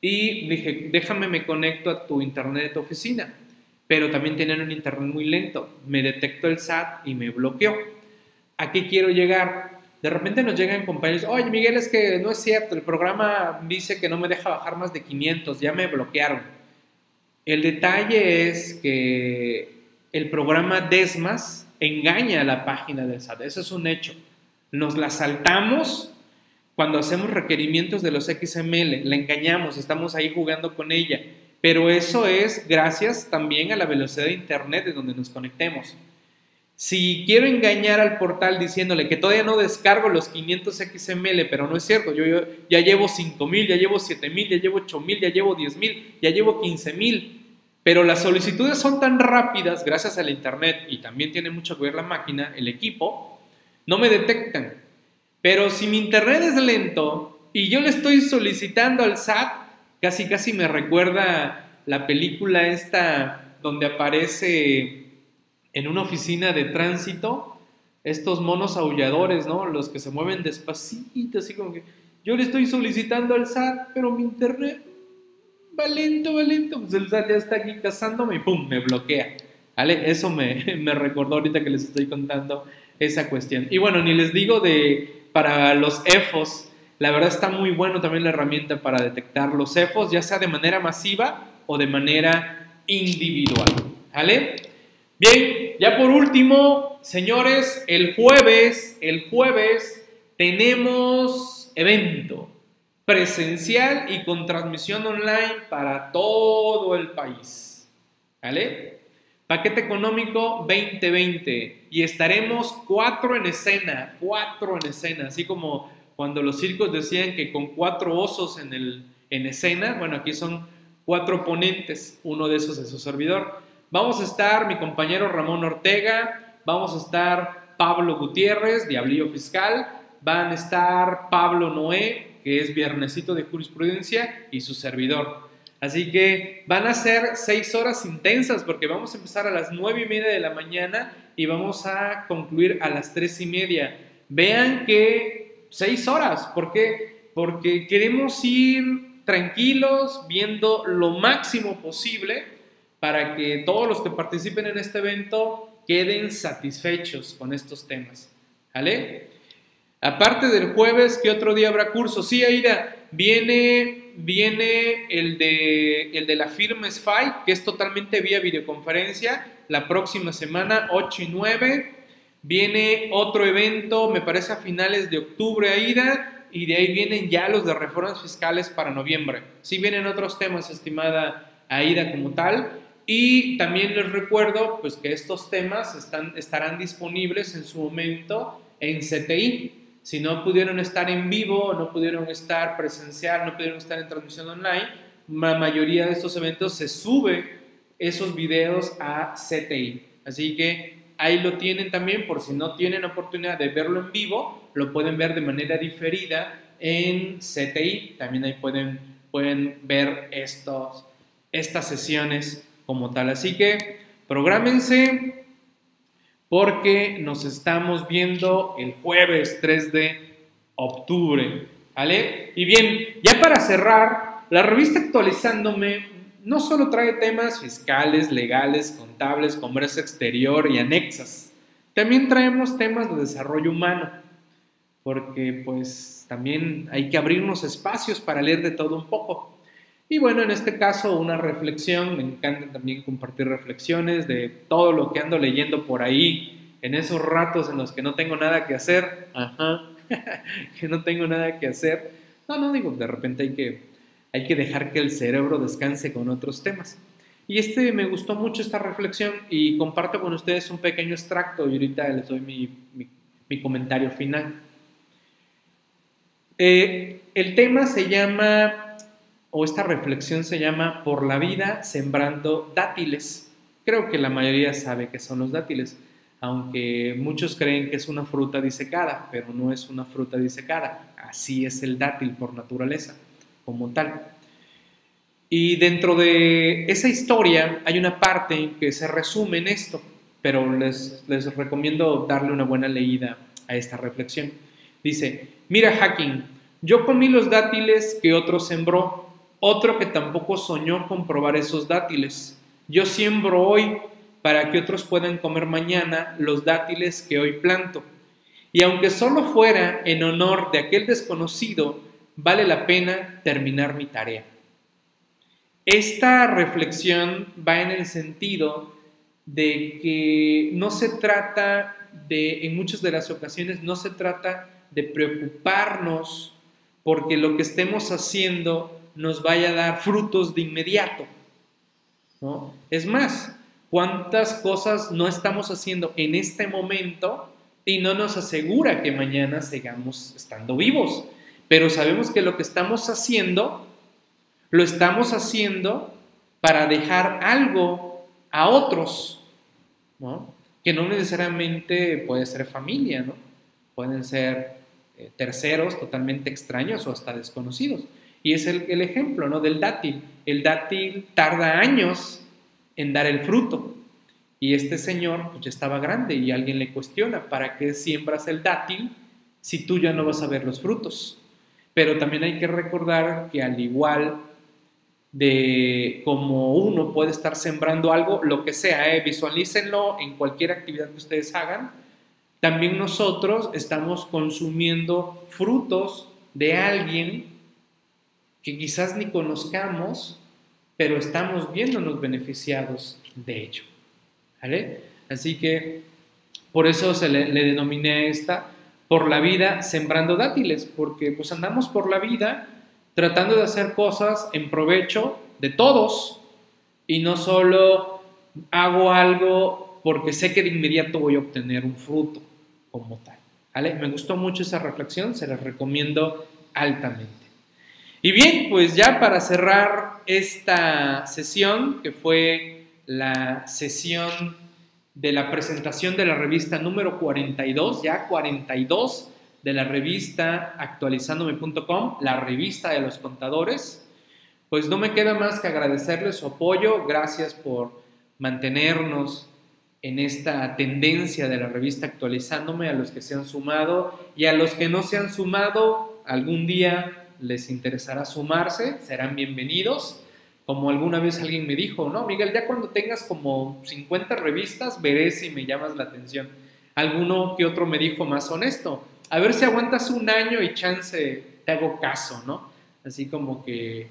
Y dije, déjame me conecto a tu internet de tu oficina. Pero también tenían un internet muy lento. Me detectó el SAT y me bloqueó. ¿A qué quiero llegar? De repente nos llegan compañeros, oye Miguel, es que no es cierto, el programa dice que no me deja bajar más de 500, ya me bloquearon. El detalle es que el programa Desmas engaña a la página del SAT. Eso es un hecho. Nos la saltamos cuando hacemos requerimientos de los XML, la engañamos, estamos ahí jugando con ella. Pero eso es gracias también a la velocidad de Internet de donde nos conectemos. Si quiero engañar al portal diciéndole que todavía no descargo los 500 XML, pero no es cierto, yo, ya llevo 5000, ya llevo 7000, ya llevo 8000, ya llevo 10000, ya llevo 15000, pero las solicitudes son tan rápidas gracias al Internet y también tiene mucho que ver la máquina, el equipo, no me detectan. Pero si mi Internet es lento y yo le estoy solicitando al SAT, casi casi me recuerda la película esta donde aparece en una oficina de tránsito, estos monos aulladores, ¿no? Los que se mueven despacito, así como que yo le estoy solicitando al SAT, pero mi internet va lento, va lento. Pues el SAT ya está aquí cazándome y ¡pum! me bloquea. ¿Vale? Eso me, (laughs) me recordó ahorita que les estoy contando esa cuestión. Y bueno, ni les digo de para los EFOS, la verdad está muy bueno también la herramienta para detectar los EFOS, ya sea de manera masiva o de manera individual. ¿Vale? Bien, ya por último, señores, el jueves, el jueves tenemos evento presencial y con transmisión online para todo el país. ¿Vale? Paquete económico 2020 y estaremos cuatro en escena, cuatro en escena, así como cuando los circos decían que con cuatro osos en, el, en escena, bueno, aquí son cuatro ponentes, uno de esos es su servidor. Vamos a estar mi compañero Ramón Ortega, vamos a estar Pablo Gutiérrez, Diablillo Fiscal, van a estar Pablo Noé, que es Viernesito de Jurisprudencia, y su servidor. Así que van a ser seis horas intensas porque vamos a empezar a las nueve y media de la mañana y vamos a concluir a las tres y media. Vean que seis horas, ¿por qué? Porque queremos ir tranquilos, viendo lo máximo posible para que todos los que participen en este evento queden satisfechos con estos temas. ¿Vale? Aparte del jueves, ¿qué otro día habrá curso? Sí, Aida, viene, viene el, de, el de la firma SFI, que es totalmente vía videoconferencia, la próxima semana, 8 y 9. Viene otro evento, me parece a finales de octubre, Aida, y de ahí vienen ya los de reformas fiscales para noviembre. Sí vienen otros temas, estimada Aida, como tal. Y también les recuerdo pues, que estos temas están, estarán disponibles en su momento en CTI si no pudieron estar en vivo, no pudieron estar presencial, no pudieron estar en transmisión online, la mayoría de estos eventos se sube esos videos a CTI. Así que ahí lo tienen también, por si no tienen oportunidad de verlo en vivo, lo pueden ver de manera diferida en CTI. También ahí pueden, pueden ver estos, estas sesiones como tal. Así que prográmense, porque nos estamos viendo el jueves 3 de octubre. ¿Vale? Y bien, ya para cerrar, la revista actualizándome no solo trae temas fiscales, legales, contables, comercio exterior y anexas, también traemos temas de desarrollo humano, porque pues también hay que abrirnos espacios para leer de todo un poco. Y bueno, en este caso una reflexión, me encanta también compartir reflexiones de todo lo que ando leyendo por ahí, en esos ratos en los que no tengo nada que hacer, ajá, (laughs) que no tengo nada que hacer. No, no digo, de repente hay que, hay que dejar que el cerebro descanse con otros temas. Y este me gustó mucho esta reflexión y comparto con ustedes un pequeño extracto y ahorita les doy mi, mi, comentario final. Eh, el tema se llama o esta reflexión se llama Por la vida sembrando dátiles. Creo que la mayoría sabe que son los dátiles, aunque muchos creen que es una fruta disecada, pero no es una fruta disecada. Así es el dátil por naturaleza, como tal. Y dentro de esa historia hay una parte que se resume en esto, pero les, les recomiendo darle una buena leída a esta reflexión. Dice, mira Hacking, yo comí los dátiles que otro sembró otro que tampoco soñó con probar esos dátiles. Yo siembro hoy para que otros puedan comer mañana los dátiles que hoy planto. Y aunque solo fuera en honor de aquel desconocido, vale la pena terminar mi tarea. Esta reflexión va en el sentido de que no se trata de, en muchas de las ocasiones, no se trata de preocuparnos porque lo que estemos haciendo nos vaya a dar frutos de inmediato. ¿no? Es más, ¿cuántas cosas no estamos haciendo en este momento y no nos asegura que mañana sigamos estando vivos? Pero sabemos que lo que estamos haciendo, lo estamos haciendo para dejar algo a otros, ¿no? que no necesariamente puede ser familia, ¿no? pueden ser eh, terceros totalmente extraños o hasta desconocidos. Y es el, ejemplo ¿no? del dátil. El dátil tarda años en dar el fruto. Y este señor pues ya estaba grande y alguien le cuestiona, ¿para qué siembras el dátil si tú ya no vas a ver los frutos? Pero también hay que recordar que al igual de como uno puede estar sembrando algo, lo que sea, ¿eh? visualícenlo en cualquier actividad que ustedes hagan, también nosotros estamos consumiendo frutos de alguien que quizás ni conozcamos, pero estamos viéndonos beneficiados de ello. ¿Vale? Así que por eso se le, denominé a esta por la vida sembrando dátiles, porque pues andamos por la vida tratando de hacer cosas en provecho de todos y no solo hago algo porque sé que de inmediato voy a obtener un fruto como tal. ¿Vale? Me gustó mucho esa reflexión, se la recomiendo altamente. Y bien, pues ya para cerrar esta sesión, que fue la sesión de la presentación de la revista número 42, ya 42 de la revista actualizandome.com, la revista de los contadores, pues no me queda más que agradecerles su apoyo, gracias por mantenernos en esta tendencia de la revista actualizándome, a los que se han sumado y a los que no se han sumado, algún día les interesará sumarse, serán bienvenidos. Como alguna vez alguien me dijo, no, Miguel, ya cuando tengas como 50 revistas, veré si me llamas la atención. Alguno que otro me dijo más honesto, a ver si aguantas un año y chance te hago caso, ¿no? Así como que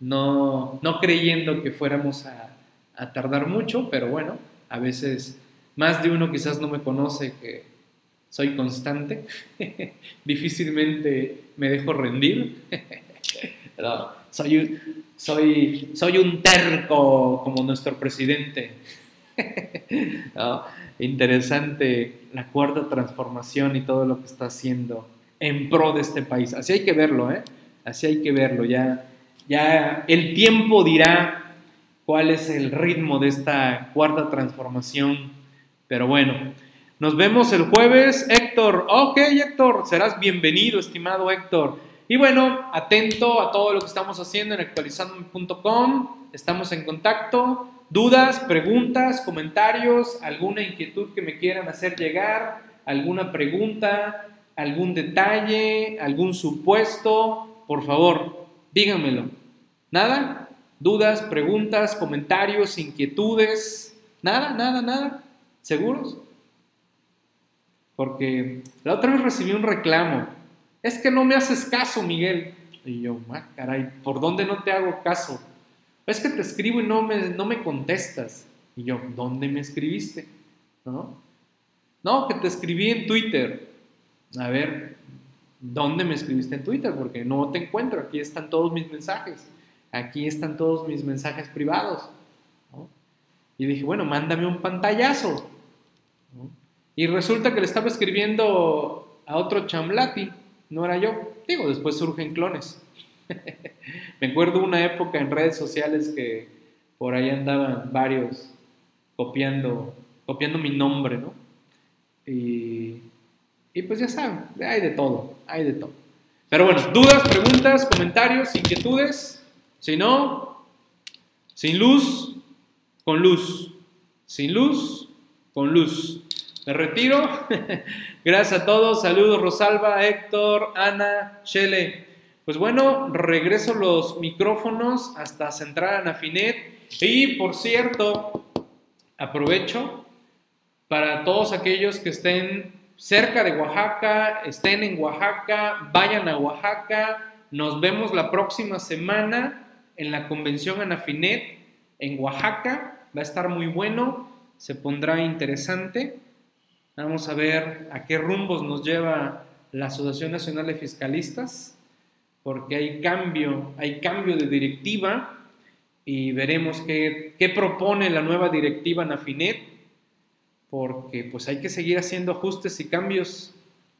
no, no creyendo que fuéramos a, a tardar mucho, pero bueno, a veces más de uno quizás no me conoce que soy constante, (laughs) difícilmente me dejo rendir, (laughs) soy, un, soy, soy un terco como nuestro presidente. (laughs) Interesante la cuarta transformación y todo lo que está haciendo en pro de este país. Así hay que verlo, ¿eh? Así hay que verlo. Ya, ya el tiempo dirá cuál es el ritmo de esta cuarta transformación. Pero bueno, nos vemos el jueves, Héctor. Ok, Héctor, serás bienvenido, estimado Héctor. Y bueno, atento a todo lo que estamos haciendo en actualizando.com. Estamos en contacto. Dudas, preguntas, comentarios, alguna inquietud que me quieran hacer llegar, alguna pregunta, algún detalle, algún supuesto, por favor, díganmelo. ¿Nada? dudas, preguntas, comentarios, inquietudes, nada, nada, nada, ¿seguros? Porque la otra vez recibí un reclamo, es que no me haces caso, Miguel. Y yo, ah, caray, ¿por dónde no te hago caso? Es que te escribo y no me, no me contestas. Y yo, ¿dónde me escribiste? ¿No? No, que te escribí en Twitter. A ver, ¿dónde me escribiste en Twitter? Porque no te encuentro, aquí están todos mis mensajes aquí están todos mis mensajes privados. Y dije, bueno, mándame un pantallazo. Y resulta que le estaba escribiendo a otro chamlati, no era yo. Digo, después surgen clones. (laughs) Me acuerdo una época en redes sociales que por ahí andaban varios copiando, copiando mi nombre, ¿no? Y, y pues ya saben, hay de todo, hay de todo. Pero bueno, dudas, preguntas, comentarios, inquietudes, si no, sin luz, con luz. Sin luz, con luz. Me retiro. (laughs) Gracias a todos. Saludos Rosalba, Héctor, Ana, Shele. Pues bueno, regreso los micrófonos hasta centrar a Nafinet. Y por cierto, aprovecho para todos aquellos que estén cerca de Oaxaca, estén en Oaxaca, vayan a Oaxaca. Nos vemos la próxima semana en la convención Anafinet en Oaxaca. Va a estar muy bueno, se pondrá interesante. Vamos a ver a qué rumbos nos lleva la Asociación Nacional de Fiscalistas, porque hay cambio, hay cambio de directiva y veremos qué, qué propone la nueva directiva Anafinet, porque pues hay que seguir haciendo ajustes y cambios.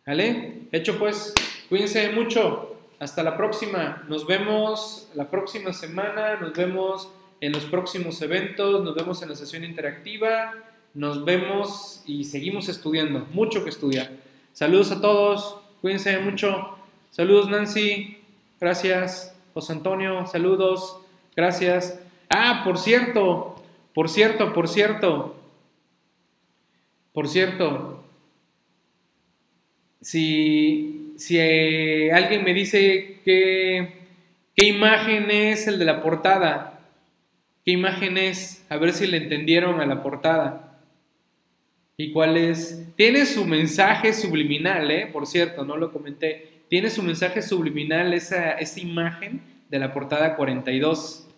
¿Vale? Hecho pues, cuídense mucho. Hasta la próxima. Nos vemos la próxima semana. Nos vemos en los próximos eventos. Nos vemos en la sesión interactiva. Nos vemos y seguimos estudiando. Mucho que estudiar. Saludos a todos. Cuídense mucho. Saludos Nancy. Gracias. José Antonio. Saludos. Gracias. Ah, por cierto. Por cierto, por cierto. Por cierto, si, si eh, alguien me dice que, qué imagen es el de la portada, qué imagen es, a ver si le entendieron a la portada. ¿Y cuál es? Tiene su mensaje subliminal, ¿eh? por cierto, no lo comenté. Tiene su mensaje subliminal esa, esa imagen de la portada 42.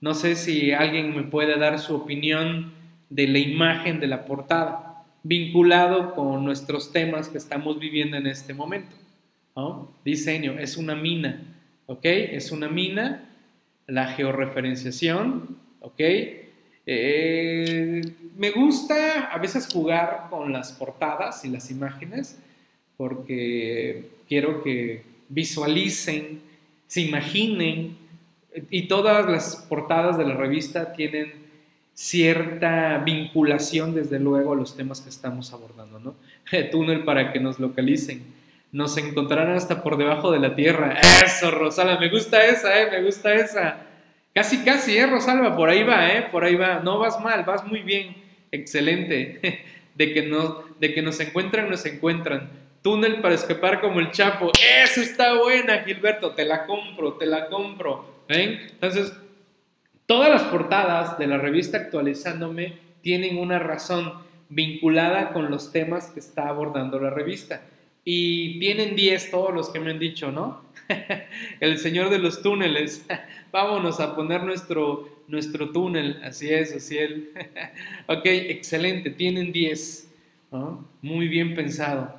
No sé si alguien me puede dar su opinión de la imagen de la portada, vinculado con nuestros temas que estamos viviendo en este momento. Diseño, es una mina, ¿ok? Es una mina, la georreferenciación, ¿ok? Eh, me gusta a veces jugar con las portadas y las imágenes porque quiero que visualicen, se imaginen y todas las portadas de la revista tienen cierta vinculación desde luego a los temas que estamos abordando, ¿no? (laughs) túnel para que nos localicen. Nos encontrarán hasta por debajo de la tierra. Eso, Rosala, me gusta esa, ¿eh? Me gusta esa. Casi, casi, ¿eh, Rosalba? Por ahí va, ¿eh? Por ahí va. No vas mal, vas muy bien. Excelente. (laughs) De que, no, de que nos encuentran, nos encuentran. Túnel para escapar como el Chapo. Eso está buena, Gilberto. Te la compro, te la compro. ¿Ven? Entonces, todas las portadas de la revista Actualizándome tienen una razón vinculada con los temas que está abordando la revista. Y tienen 10 todos los que me han dicho, ¿no? (laughs) el señor de los túneles. (laughs) Vámonos a poner nuestro, nuestro túnel. Así es, así es. (laughs) ok, excelente. Tienen 10. Muy bien pensado.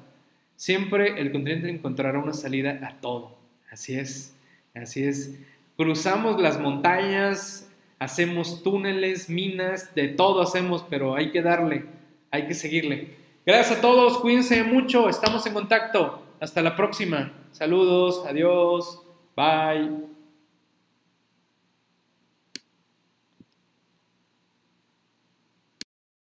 Siempre el continente encontrará una salida a todo. Así es. Así es. Cruzamos las montañas, hacemos túneles, minas, de todo hacemos, pero hay que darle, hay que seguirle. Gracias a todos, cuídense mucho, estamos en contacto. Hasta la próxima. Saludos, adiós, bye.